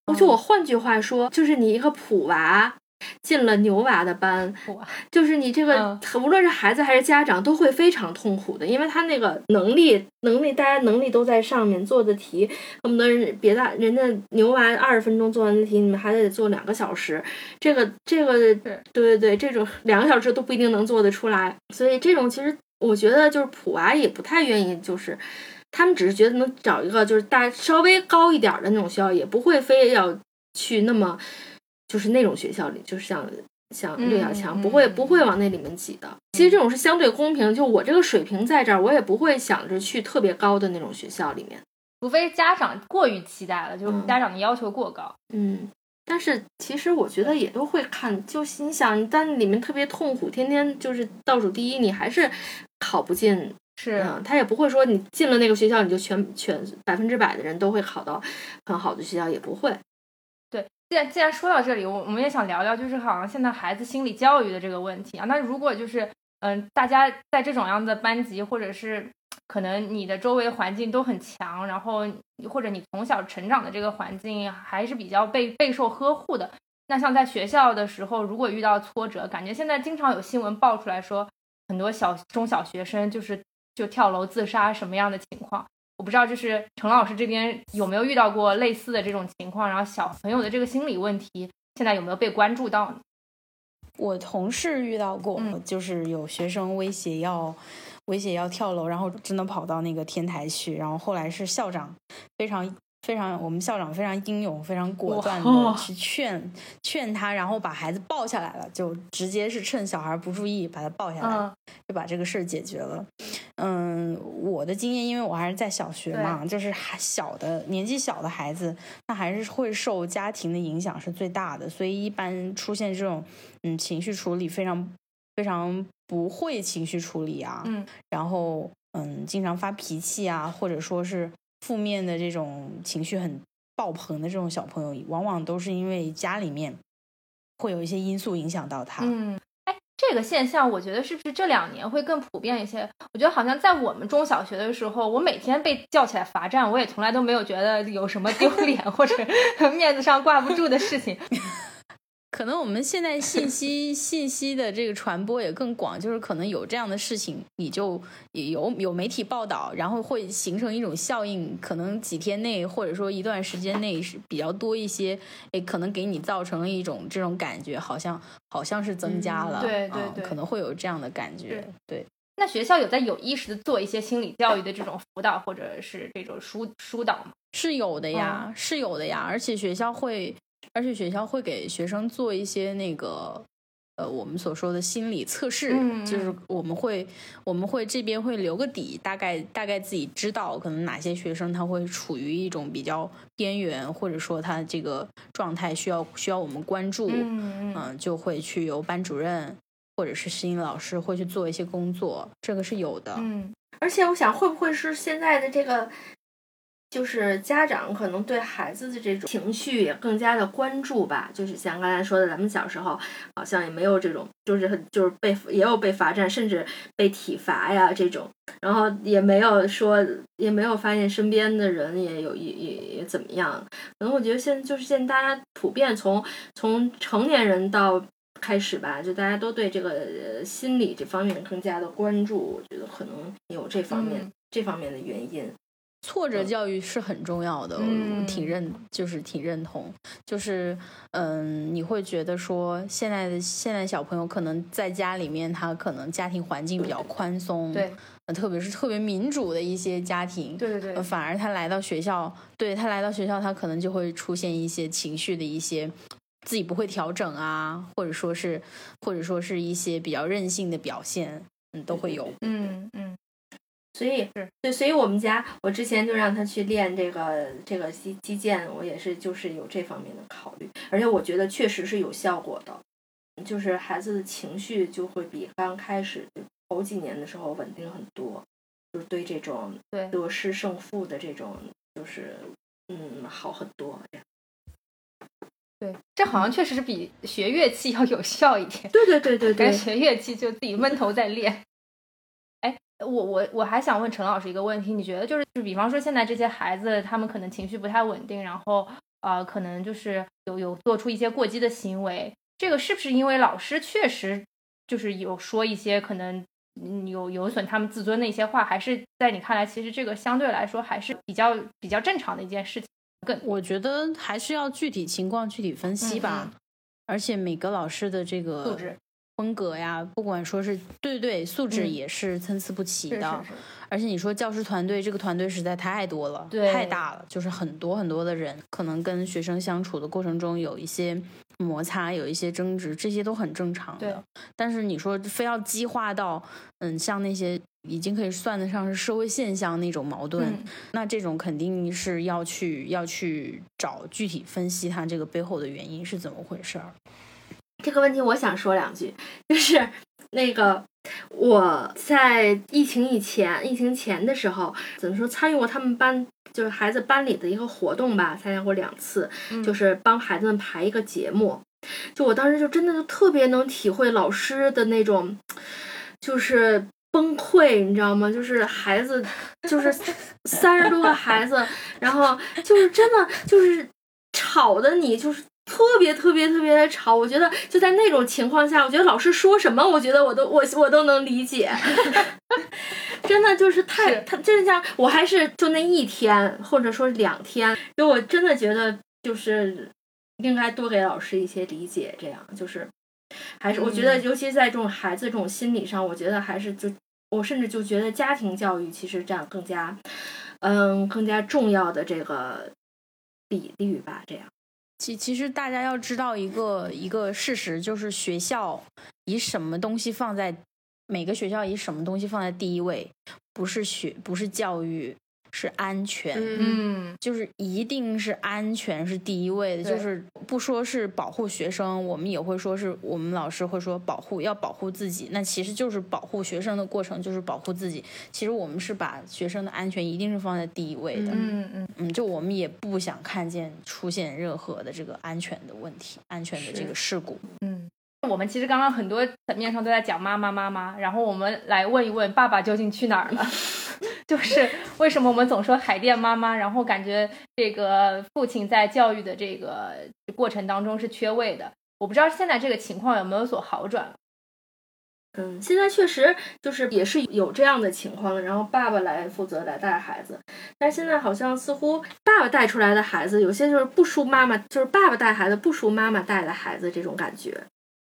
我就我换句话说，就是你一个普娃进了牛娃的班，就是你这个无论是孩子还是家长都会非常痛苦的，因为他那个能力能力大家能力都在上面做的题，恨不得人别的人家牛娃二十分钟做完的题，你们还得做两个小时。这个这个对对对，这种两个小时都不一定能做得出来。所以这种其实我觉得就是普娃也不太愿意，就是。他们只是觉得能找一个就是大稍微高一点的那种学校，也不会非要去那么就是那种学校里，就是像像六小强，不会不会往那里面挤的。其实这种是相对公平，就我这个水平在这儿，我也不会想着去特别高的那种学校里面，除非家长过于期待了，就是家长的要求过高。嗯，但是其实我觉得也都会看，就你想，但里面特别痛苦，天天就是倒数第一，你还是考不进。是，他也不会说你进了那个学校，你就全全百分之百的人都会考到很好的学校，也不会。对，既然既然说到这里，我我们也想聊聊，就是好像现在孩子心理教育的这个问题啊。那如果就是嗯，大家在这种样的班级，或者是可能你的周围环境都很强，然后或者你从小成长的这个环境还是比较被备受呵护的，那像在学校的时候，如果遇到挫折，感觉现在经常有新闻爆出来说，很多小中小学生就是。就跳楼自杀什么样的情况？我不知道，就是陈老师这边有没有遇到过类似的这种情况？然后小朋友的这个心理问题，现在有没有被关注到呢？我同事遇到过，就是有学生威胁要威胁要跳楼，然后真的跑到那个天台去，然后后来是校长非常。非常，我们校长非常英勇，非常果断的去劝劝他，然后把孩子抱下来了，就直接是趁小孩不注意把他抱下来，就把这个事儿解决了。嗯，我的经验，因为我还是在小学嘛，就是还小的年纪小的孩子，那还是会受家庭的影响是最大的，所以一般出现这种嗯情绪处理非常非常不会情绪处理啊，嗯，然后嗯经常发脾气啊，或者说是。负面的这种情绪很爆棚的这种小朋友，往往都是因为家里面会有一些因素影响到他。嗯，哎，这个现象我觉得是不是这两年会更普遍一些？我觉得好像在我们中小学的时候，我每天被叫起来罚站，我也从来都没有觉得有什么丢 <laughs> 脸或者 <laughs> 面子上挂不住的事情。可能我们现在信息 <laughs> 信息的这个传播也更广，就是可能有这样的事情，你就有有媒体报道，然后会形成一种效应，可能几天内或者说一段时间内是比较多一些，诶，可能给你造成了一种这种感觉，好像好像是增加了，对对对，可能会有这样的感觉，对。那学校有在有意识的做一些心理教育的这种辅导，或者是这种疏疏导吗？是有的呀，是有的呀，而且学校会。而且学校会给学生做一些那个，呃，我们所说的心理测试，就是我们会我们会这边会留个底，大概大概自己知道可能哪些学生他会处于一种比较边缘，或者说他这个状态需要需要我们关注，嗯，就会去由班主任或者是心理老师会去做一些工作，这个是有的。嗯，而且我想会不会是现在的这个。就是家长可能对孩子的这种情绪也更加的关注吧。就是像刚才说的，咱们小时候好像也没有这种，就是很就是被也有被罚站，甚至被体罚呀这种，然后也没有说也没有发现身边的人也有也也也怎么样。可能我觉得现在就是现在大家普遍从从成年人到开始吧，就大家都对这个心理这方面更加的关注。我觉得可能有这方面这方面的原因。挫折教育是很重要的，挺认，就是挺认同，就是嗯，你会觉得说现在的现在小朋友可能在家里面，他可能家庭环境比较宽松，对，特别是特别民主的一些家庭，对对对，反而他来到学校，对他来到学校，他可能就会出现一些情绪的一些自己不会调整啊，或者说是或者说是一些比较任性的表现，嗯，都会有，嗯嗯。所以，对，所以我们家，我之前就让他去练这个这个击击剑，我也是就是有这方面的考虑，而且我觉得确实是有效果的，就是孩子的情绪就会比刚开始头几年的时候稳定很多，就是对这种得失胜负的这种就是嗯好很多这样。对，这好像确实是比学乐器要有效一点。对对对 <laughs> 对对，学乐器就自己闷头在练。我我我还想问陈老师一个问题，你觉得就是就比方说现在这些孩子，他们可能情绪不太稳定，然后呃，可能就是有有做出一些过激的行为，这个是不是因为老师确实就是有说一些可能有有损他们自尊的一些话，还是在你看来，其实这个相对来说还是比较比较正常的一件事情？更我觉得还是要具体情况具体分析吧，而且每个老师的这个素质。风格呀，不管说是对对素质也是参差不齐的，而且你说教师团队这个团队实在太多了，太大了，就是很多很多的人，可能跟学生相处的过程中有一些摩擦，有一些争执，这些都很正常的。但是你说非要激化到，嗯，像那些已经可以算得上是社会现象那种矛盾，那这种肯定是要去要去找具体分析它这个背后的原因是怎么回事儿。这个问题我想说两句，就是那个我在疫情以前、疫情前的时候，怎么说参与过他们班，就是孩子班里的一个活动吧，参加过两次，就是帮孩子们排一个节目。就我当时就真的就特别能体会老师的那种，就是崩溃，你知道吗？就是孩子，就是三十多个孩子，然后就是真的就是吵的你就是。特别特别特别的吵，我觉得就在那种情况下，我觉得老师说什么，我觉得我都我我都能理解，<laughs> 真的就是太他就是像我还是就那一天或者说两天，就我真的觉得就是应该多给老师一些理解，这样就是还是我觉得尤其在这种孩子这种心理上，我觉得还是就我甚至就觉得家庭教育其实这样更加嗯更加重要的这个比例吧，这样。其其实大家要知道一个一个事实，就是学校以什么东西放在每个学校以什么东西放在第一位，不是学不是教育，是安全，嗯就是一定是安全是第一位的，就是不说是保护学生，我们也会说是我们老师会说保护要保护自己，那其实就是保护学生的过程就是保护自己。其实我们是把学生的安全一定是放在第一位的，嗯嗯嗯，就我们也不想看见出现任何的这个安全的问题、安全的这个事故。嗯。我们其实刚刚很多层面上都在讲妈妈妈妈，然后我们来问一问爸爸究竟去哪儿了？<laughs> 就是为什么我们总说海淀妈妈，然后感觉这个父亲在教育的这个过程当中是缺位的？我不知道现在这个情况有没有所好转。嗯，现在确实就是也是有这样的情况，然后爸爸来负责来带孩子，但是现在好像似乎爸爸带出来的孩子，有些就是不输妈妈，就是爸爸带孩子不输妈妈带的孩子这种感觉。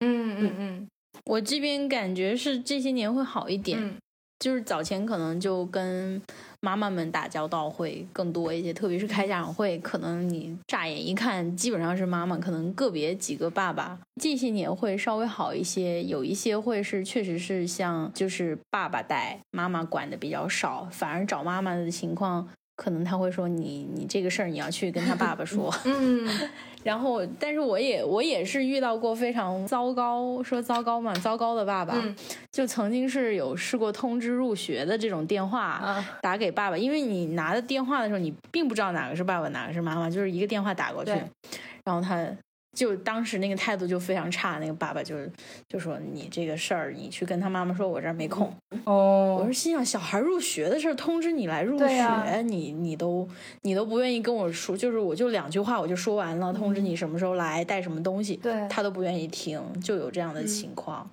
嗯嗯嗯我这边感觉是这些年会好一点，嗯就是早前可能就跟妈妈们打交道会更多一些，特别是开家长会，可能你乍眼一看基本上是妈妈，可能个别几个爸爸。这些年会稍微好一些，有一些会是确实是像就是爸爸带，妈妈管的比较少，反而找妈妈的情况。可能他会说你你这个事儿你要去跟他爸爸说，嗯 <laughs> 然后但是我也我也是遇到过非常糟糕说糟糕嘛糟糕的爸爸，嗯。就曾经是有试过通知入学的这种电话啊打给爸爸，因为你拿的电话的时候，你并不知道哪个是爸爸，哪个是妈妈，就是一个电话打过去，然后他就当时那个态度就非常差，那个爸爸就是就说你这个事儿你去跟他妈妈说，我这儿没空。哦我是心想，小孩入学的事儿通知你来入学，你你都你都不愿意跟我说，就是我就两句话我就说完了，通知你什么时候来，带什么东西，对他都不愿意听，就有这样的情况。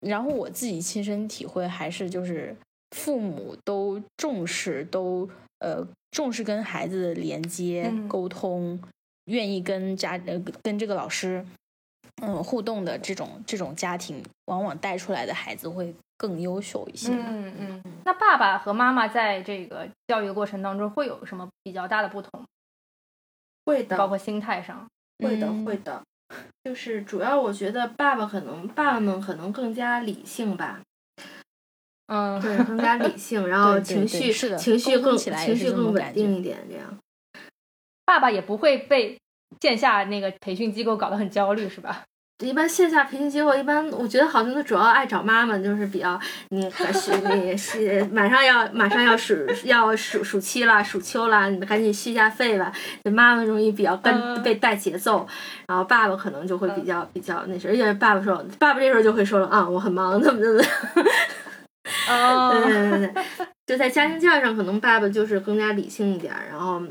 然后我自己亲身体会还是就是父母都重视，都呃重视跟孩子的连接、嗯沟通，愿意跟家呃跟这个老师嗯互动的这种这种家庭，往往带出来的孩子会更优秀一些。嗯嗯。那爸爸和妈妈在这个教育过程当中会有什么比较大的不同？会的，包括心态上。会的，嗯会的。就是主要我觉得爸爸可能爸爸们可能更加理性吧，嗯，对，更加理性，<laughs> 然后情绪对是的情绪更起来情绪更稳定一点，这样。爸爸也不会被线下那个培训机构搞得很焦虑，是吧？一般线下培训机构，一般我觉得好像都主要爱找妈妈，就是比较你可是你是马上要马上要暑要暑暑期了，暑秋了，你赶紧续一下费吧。就妈妈容易比较跟、嗯被带节奏，然后爸爸可能就会比较、比较那什么，而且爸爸说，爸爸这时候就会说了啊，我很忙，怎么怎么。哦对对对对，就在家庭教育上，可能爸爸就是更加理性一点儿，然后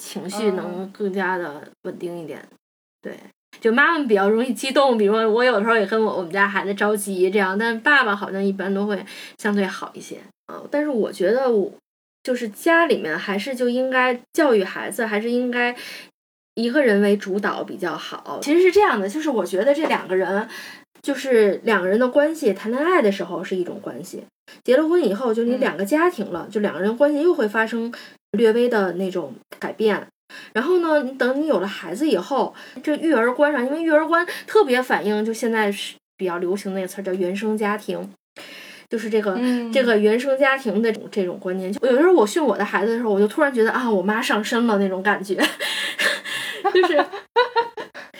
情绪能更加的稳定一点。对，就妈妈比较容易激动，比如说我有时候也跟我我们家孩子着急这样，但爸爸好像一般都会相对好一些啊。但是我觉得我就是家里面还是就应该教育孩子，还是应该。一个人为主导比较好。其实是这样的，就是我觉得这两个人，就是两个人的关系，谈恋爱的时候是一种关系，结了婚以后，就你嗯两个家庭了，就两个人关系又会发生略微的那种改变。然后呢，等你有了孩子以后，这育儿观上，因为育儿观特别反映就现在是比较流行那个词儿叫原生家庭，就是这个、嗯这个原生家庭的这种这种观念。就有的时候我训我的孩子的时候，我就突然觉得啊，我妈上身了那种感觉，<laughs> 就是。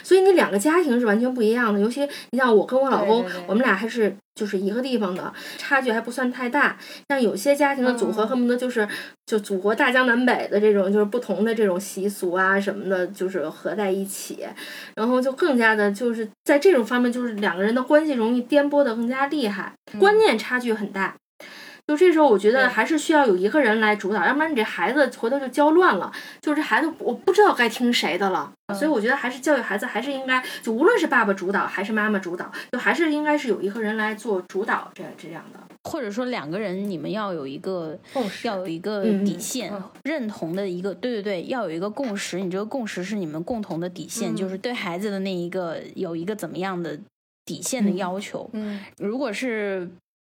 所以你两个家庭是完全不一样的，尤其你像我跟我老公，对对对我们俩还是就是一个地方的，差距还不算太大。像有些家庭的组合，嗯恨不得就是就祖国大江南北的这种，就是不同的这种习俗啊什么的，就是合在一起，然后就更加的，就是在这种方面，就是两个人的关系容易颠簸的更加厉害，观念差距很大。就这时候，我觉得还是需要有一个人来主导，要不然你这孩子回头就教乱了。就是这孩子，我不知道该听谁的了。所以我觉得还是教育孩子，还是应该就无论是爸爸主导还是妈妈主导，就还是应该是有一个人来做主导，这这样的。或者说两个人你们要有一个共识要有一个嗯底线，嗯认同的一个，对对对，要有一个共识。你这个共识是你们共同的底线，嗯就是对孩子的那一个有一个怎么样的底线的嗯要求。嗯如果是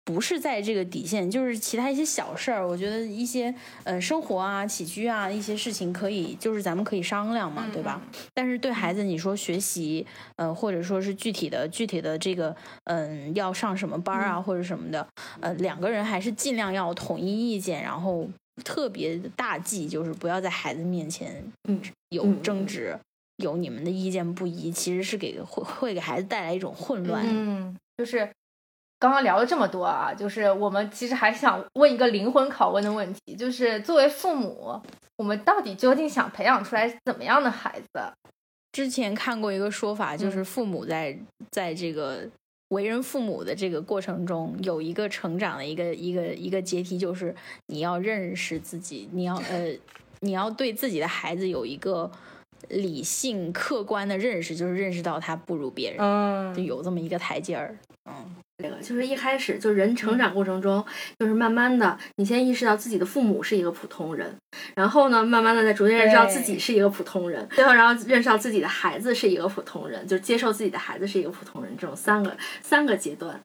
不是在这个底线，就是其他一些小事儿，我觉得一些呃生活啊、起居啊一些事情可以，就是咱们可以商量嘛，对吧？但是对孩子，你说学习，呃，或者说是具体的具体的这个，嗯、要上什么班儿啊，或者什么的，呃，两个人还是尽量要统一意见，然后特别大忌，就是不要在孩子面前嗯有嗯争执，有你们的意见不一，其实是给会会给孩子带来一种混乱。嗯，就是刚刚聊了这么多啊，就是我们其实还想问一个灵魂拷问的问题，就是作为父母，我们到底究竟想培养出来怎么样的孩子？之前看过一个说法，就是嗯父母在在这个为人父母的这个过程中，有一个成长的一个一个一个阶梯，就是你要认识自己，你要呃，你要对自己的孩子有一个理性客观的认识，就是认识到他不如别人，嗯就嗯有这么一个台阶儿。这个就是一开始就人成长过程中，就是慢慢的，你先意识到自己的父母是一个普通人，然后呢，慢慢的再逐渐认识到自己是一个普通人，最后然后认识到自己的孩子是一个普通人，就接受自己的孩子是一个普通人，这种三个三个阶段。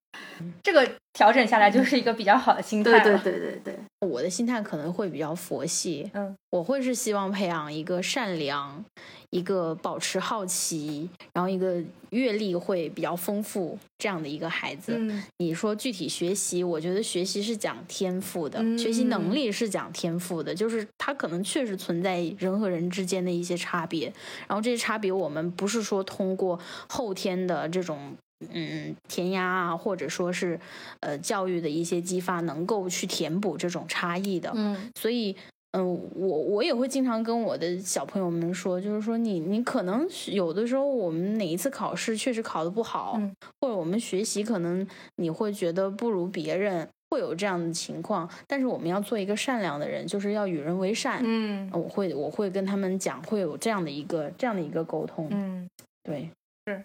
这个调整下来就是一个比较好的心态对了。对对对对，我的心态可能会比较佛系，嗯，我会是希望培养一个善良、一个保持好奇，然后一个阅历会比较丰富这样的一个孩子。嗯你说具体学习，我觉得学习是讲天赋的，嗯学习能力是讲天赋的，就是他可能确实存在人和人之间的一些差别，然后这些差别我们不是说通过后天的这种。嗯，填鸭啊，或者说是，呃，教育的一些激发，能够去填补这种差异的。嗯所以，嗯、我我也会经常跟我的小朋友们说，就是说你你可能有的时候我们哪一次考试确实考得不好，嗯或者我们学习可能你会觉得不如别人，会有这样的情况。但是我们要做一个善良的人，就是要与人为善。嗯我会我会跟他们讲，会有这样的一个这样的一个沟通。嗯。对，是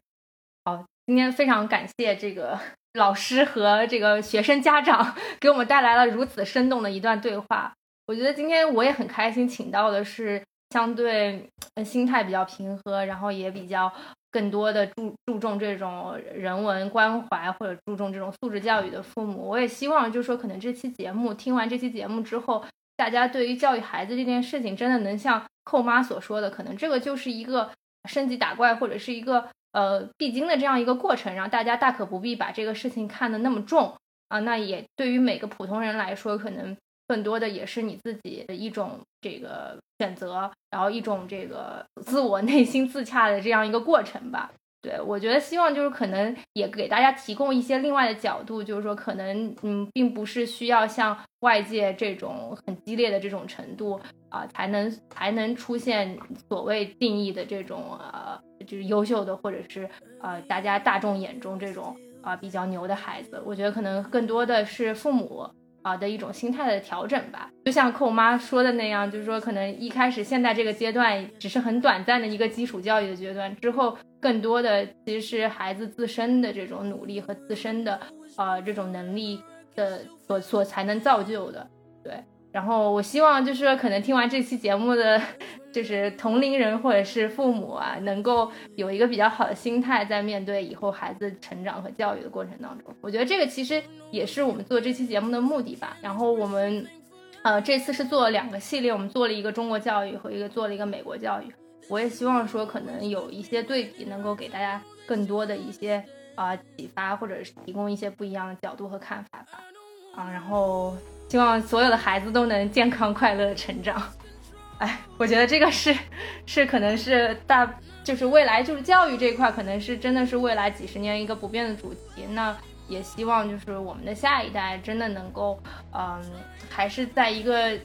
好今天非常感谢这个老师和这个学生家长 <laughs> 给我们带来了如此生动的一段对话。我觉得今天我也很开心，请到的是相对心态比较平和，然后也比较更多的注注重这种人文关怀或者注重这种素质教育的父母。我也希望就是说，可能这期节目听完这期节目之后，大家对于教育孩子这件事情，真的能像寇妈所说的，可能这个就是一个升级打怪或者是一个呃必经的这样一个过程，让大家大可不必把这个事情看得那么重啊。那也对于每个普通人来说，可能更多的也是你自己的一种这个选择，然后一种这个自我内心自洽的这样一个过程吧。对，我觉得希望就是可能也给大家提供一些另外的角度，就是说可能嗯，并不是需要像外界这种很激烈的这种程度啊、才能才能出现所谓定义的这种呃，就是优秀的或者是呃大家大众眼中这种啊、比较牛的孩子。我觉得可能更多的是父母。啊的一种心态的调整吧，就像寇妈说的那样，就是说可能一开始现在这个阶段只是很短暂的一个基础教育的阶段，之后更多的其实是孩子自身的这种努力和自身的呃这种能力的所所才能造就的，对。然后我希望就是可能听完这期节目的，就是同龄人或者是父母啊，能够有一个比较好的心态，在面对以后孩子成长和教育的过程当中。我觉得这个其实也是我们做这期节目的目的吧。然后我们，呃，这次是做了两个系列，我们做了一个中国教育和一个做了一个美国教育。我也希望说可能有一些对比，能够给大家更多的一些啊、启发，或者是提供一些不一样的角度和看法吧。啊，然后希望所有的孩子都能健康快乐成长。哎，我觉得这个是 <laughs> 是可能是大就是未来就是教育这一块，可能是真的是未来几十年一个不变的主题。那也希望就是我们的下一代真的能够，嗯，还是在一个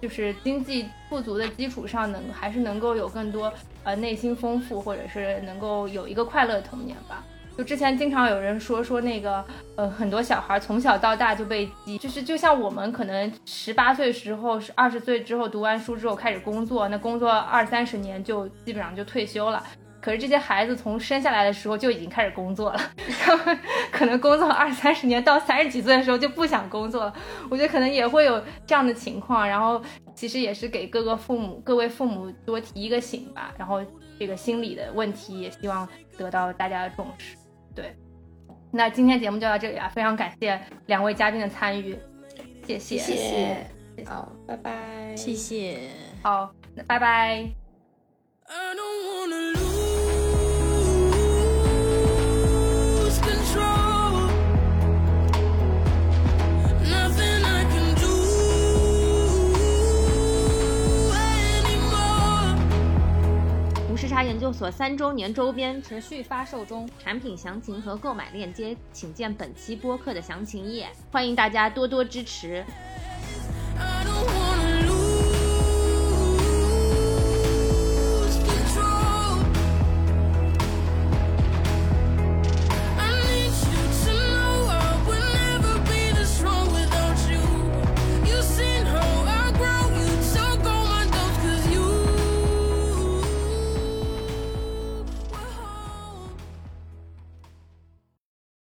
就是经济富足的基础上能，还是能够有更多呃内心丰富，或者是能够有一个快乐童年吧。就之前经常有人说说那个，呃，很多小孩从小到大就被激，就是就像我们可能十八岁时候是二十岁之后读完书之后开始工作，那工作二三十年就基本上就退休了。可是这些孩子从生下来的时候就已经开始工作了，<laughs> 他们可能工作二三十年，到三十几岁的时候就不想工作了。我觉得可能也会有这样的情况，然后其实也是给各个父母、各位父母多提一个醒吧。然后这个心理的问题也希望得到大家的重视。对，那今天节目就到这里啊，非常感谢两位嘉宾的参与，谢谢，谢谢，好，拜拜，谢谢。好，那拜拜。I don't wanna lose 查研究所三周年周边持续发售中。产品详情和购买链接请见本期播客的详情页。欢迎大家多多支持。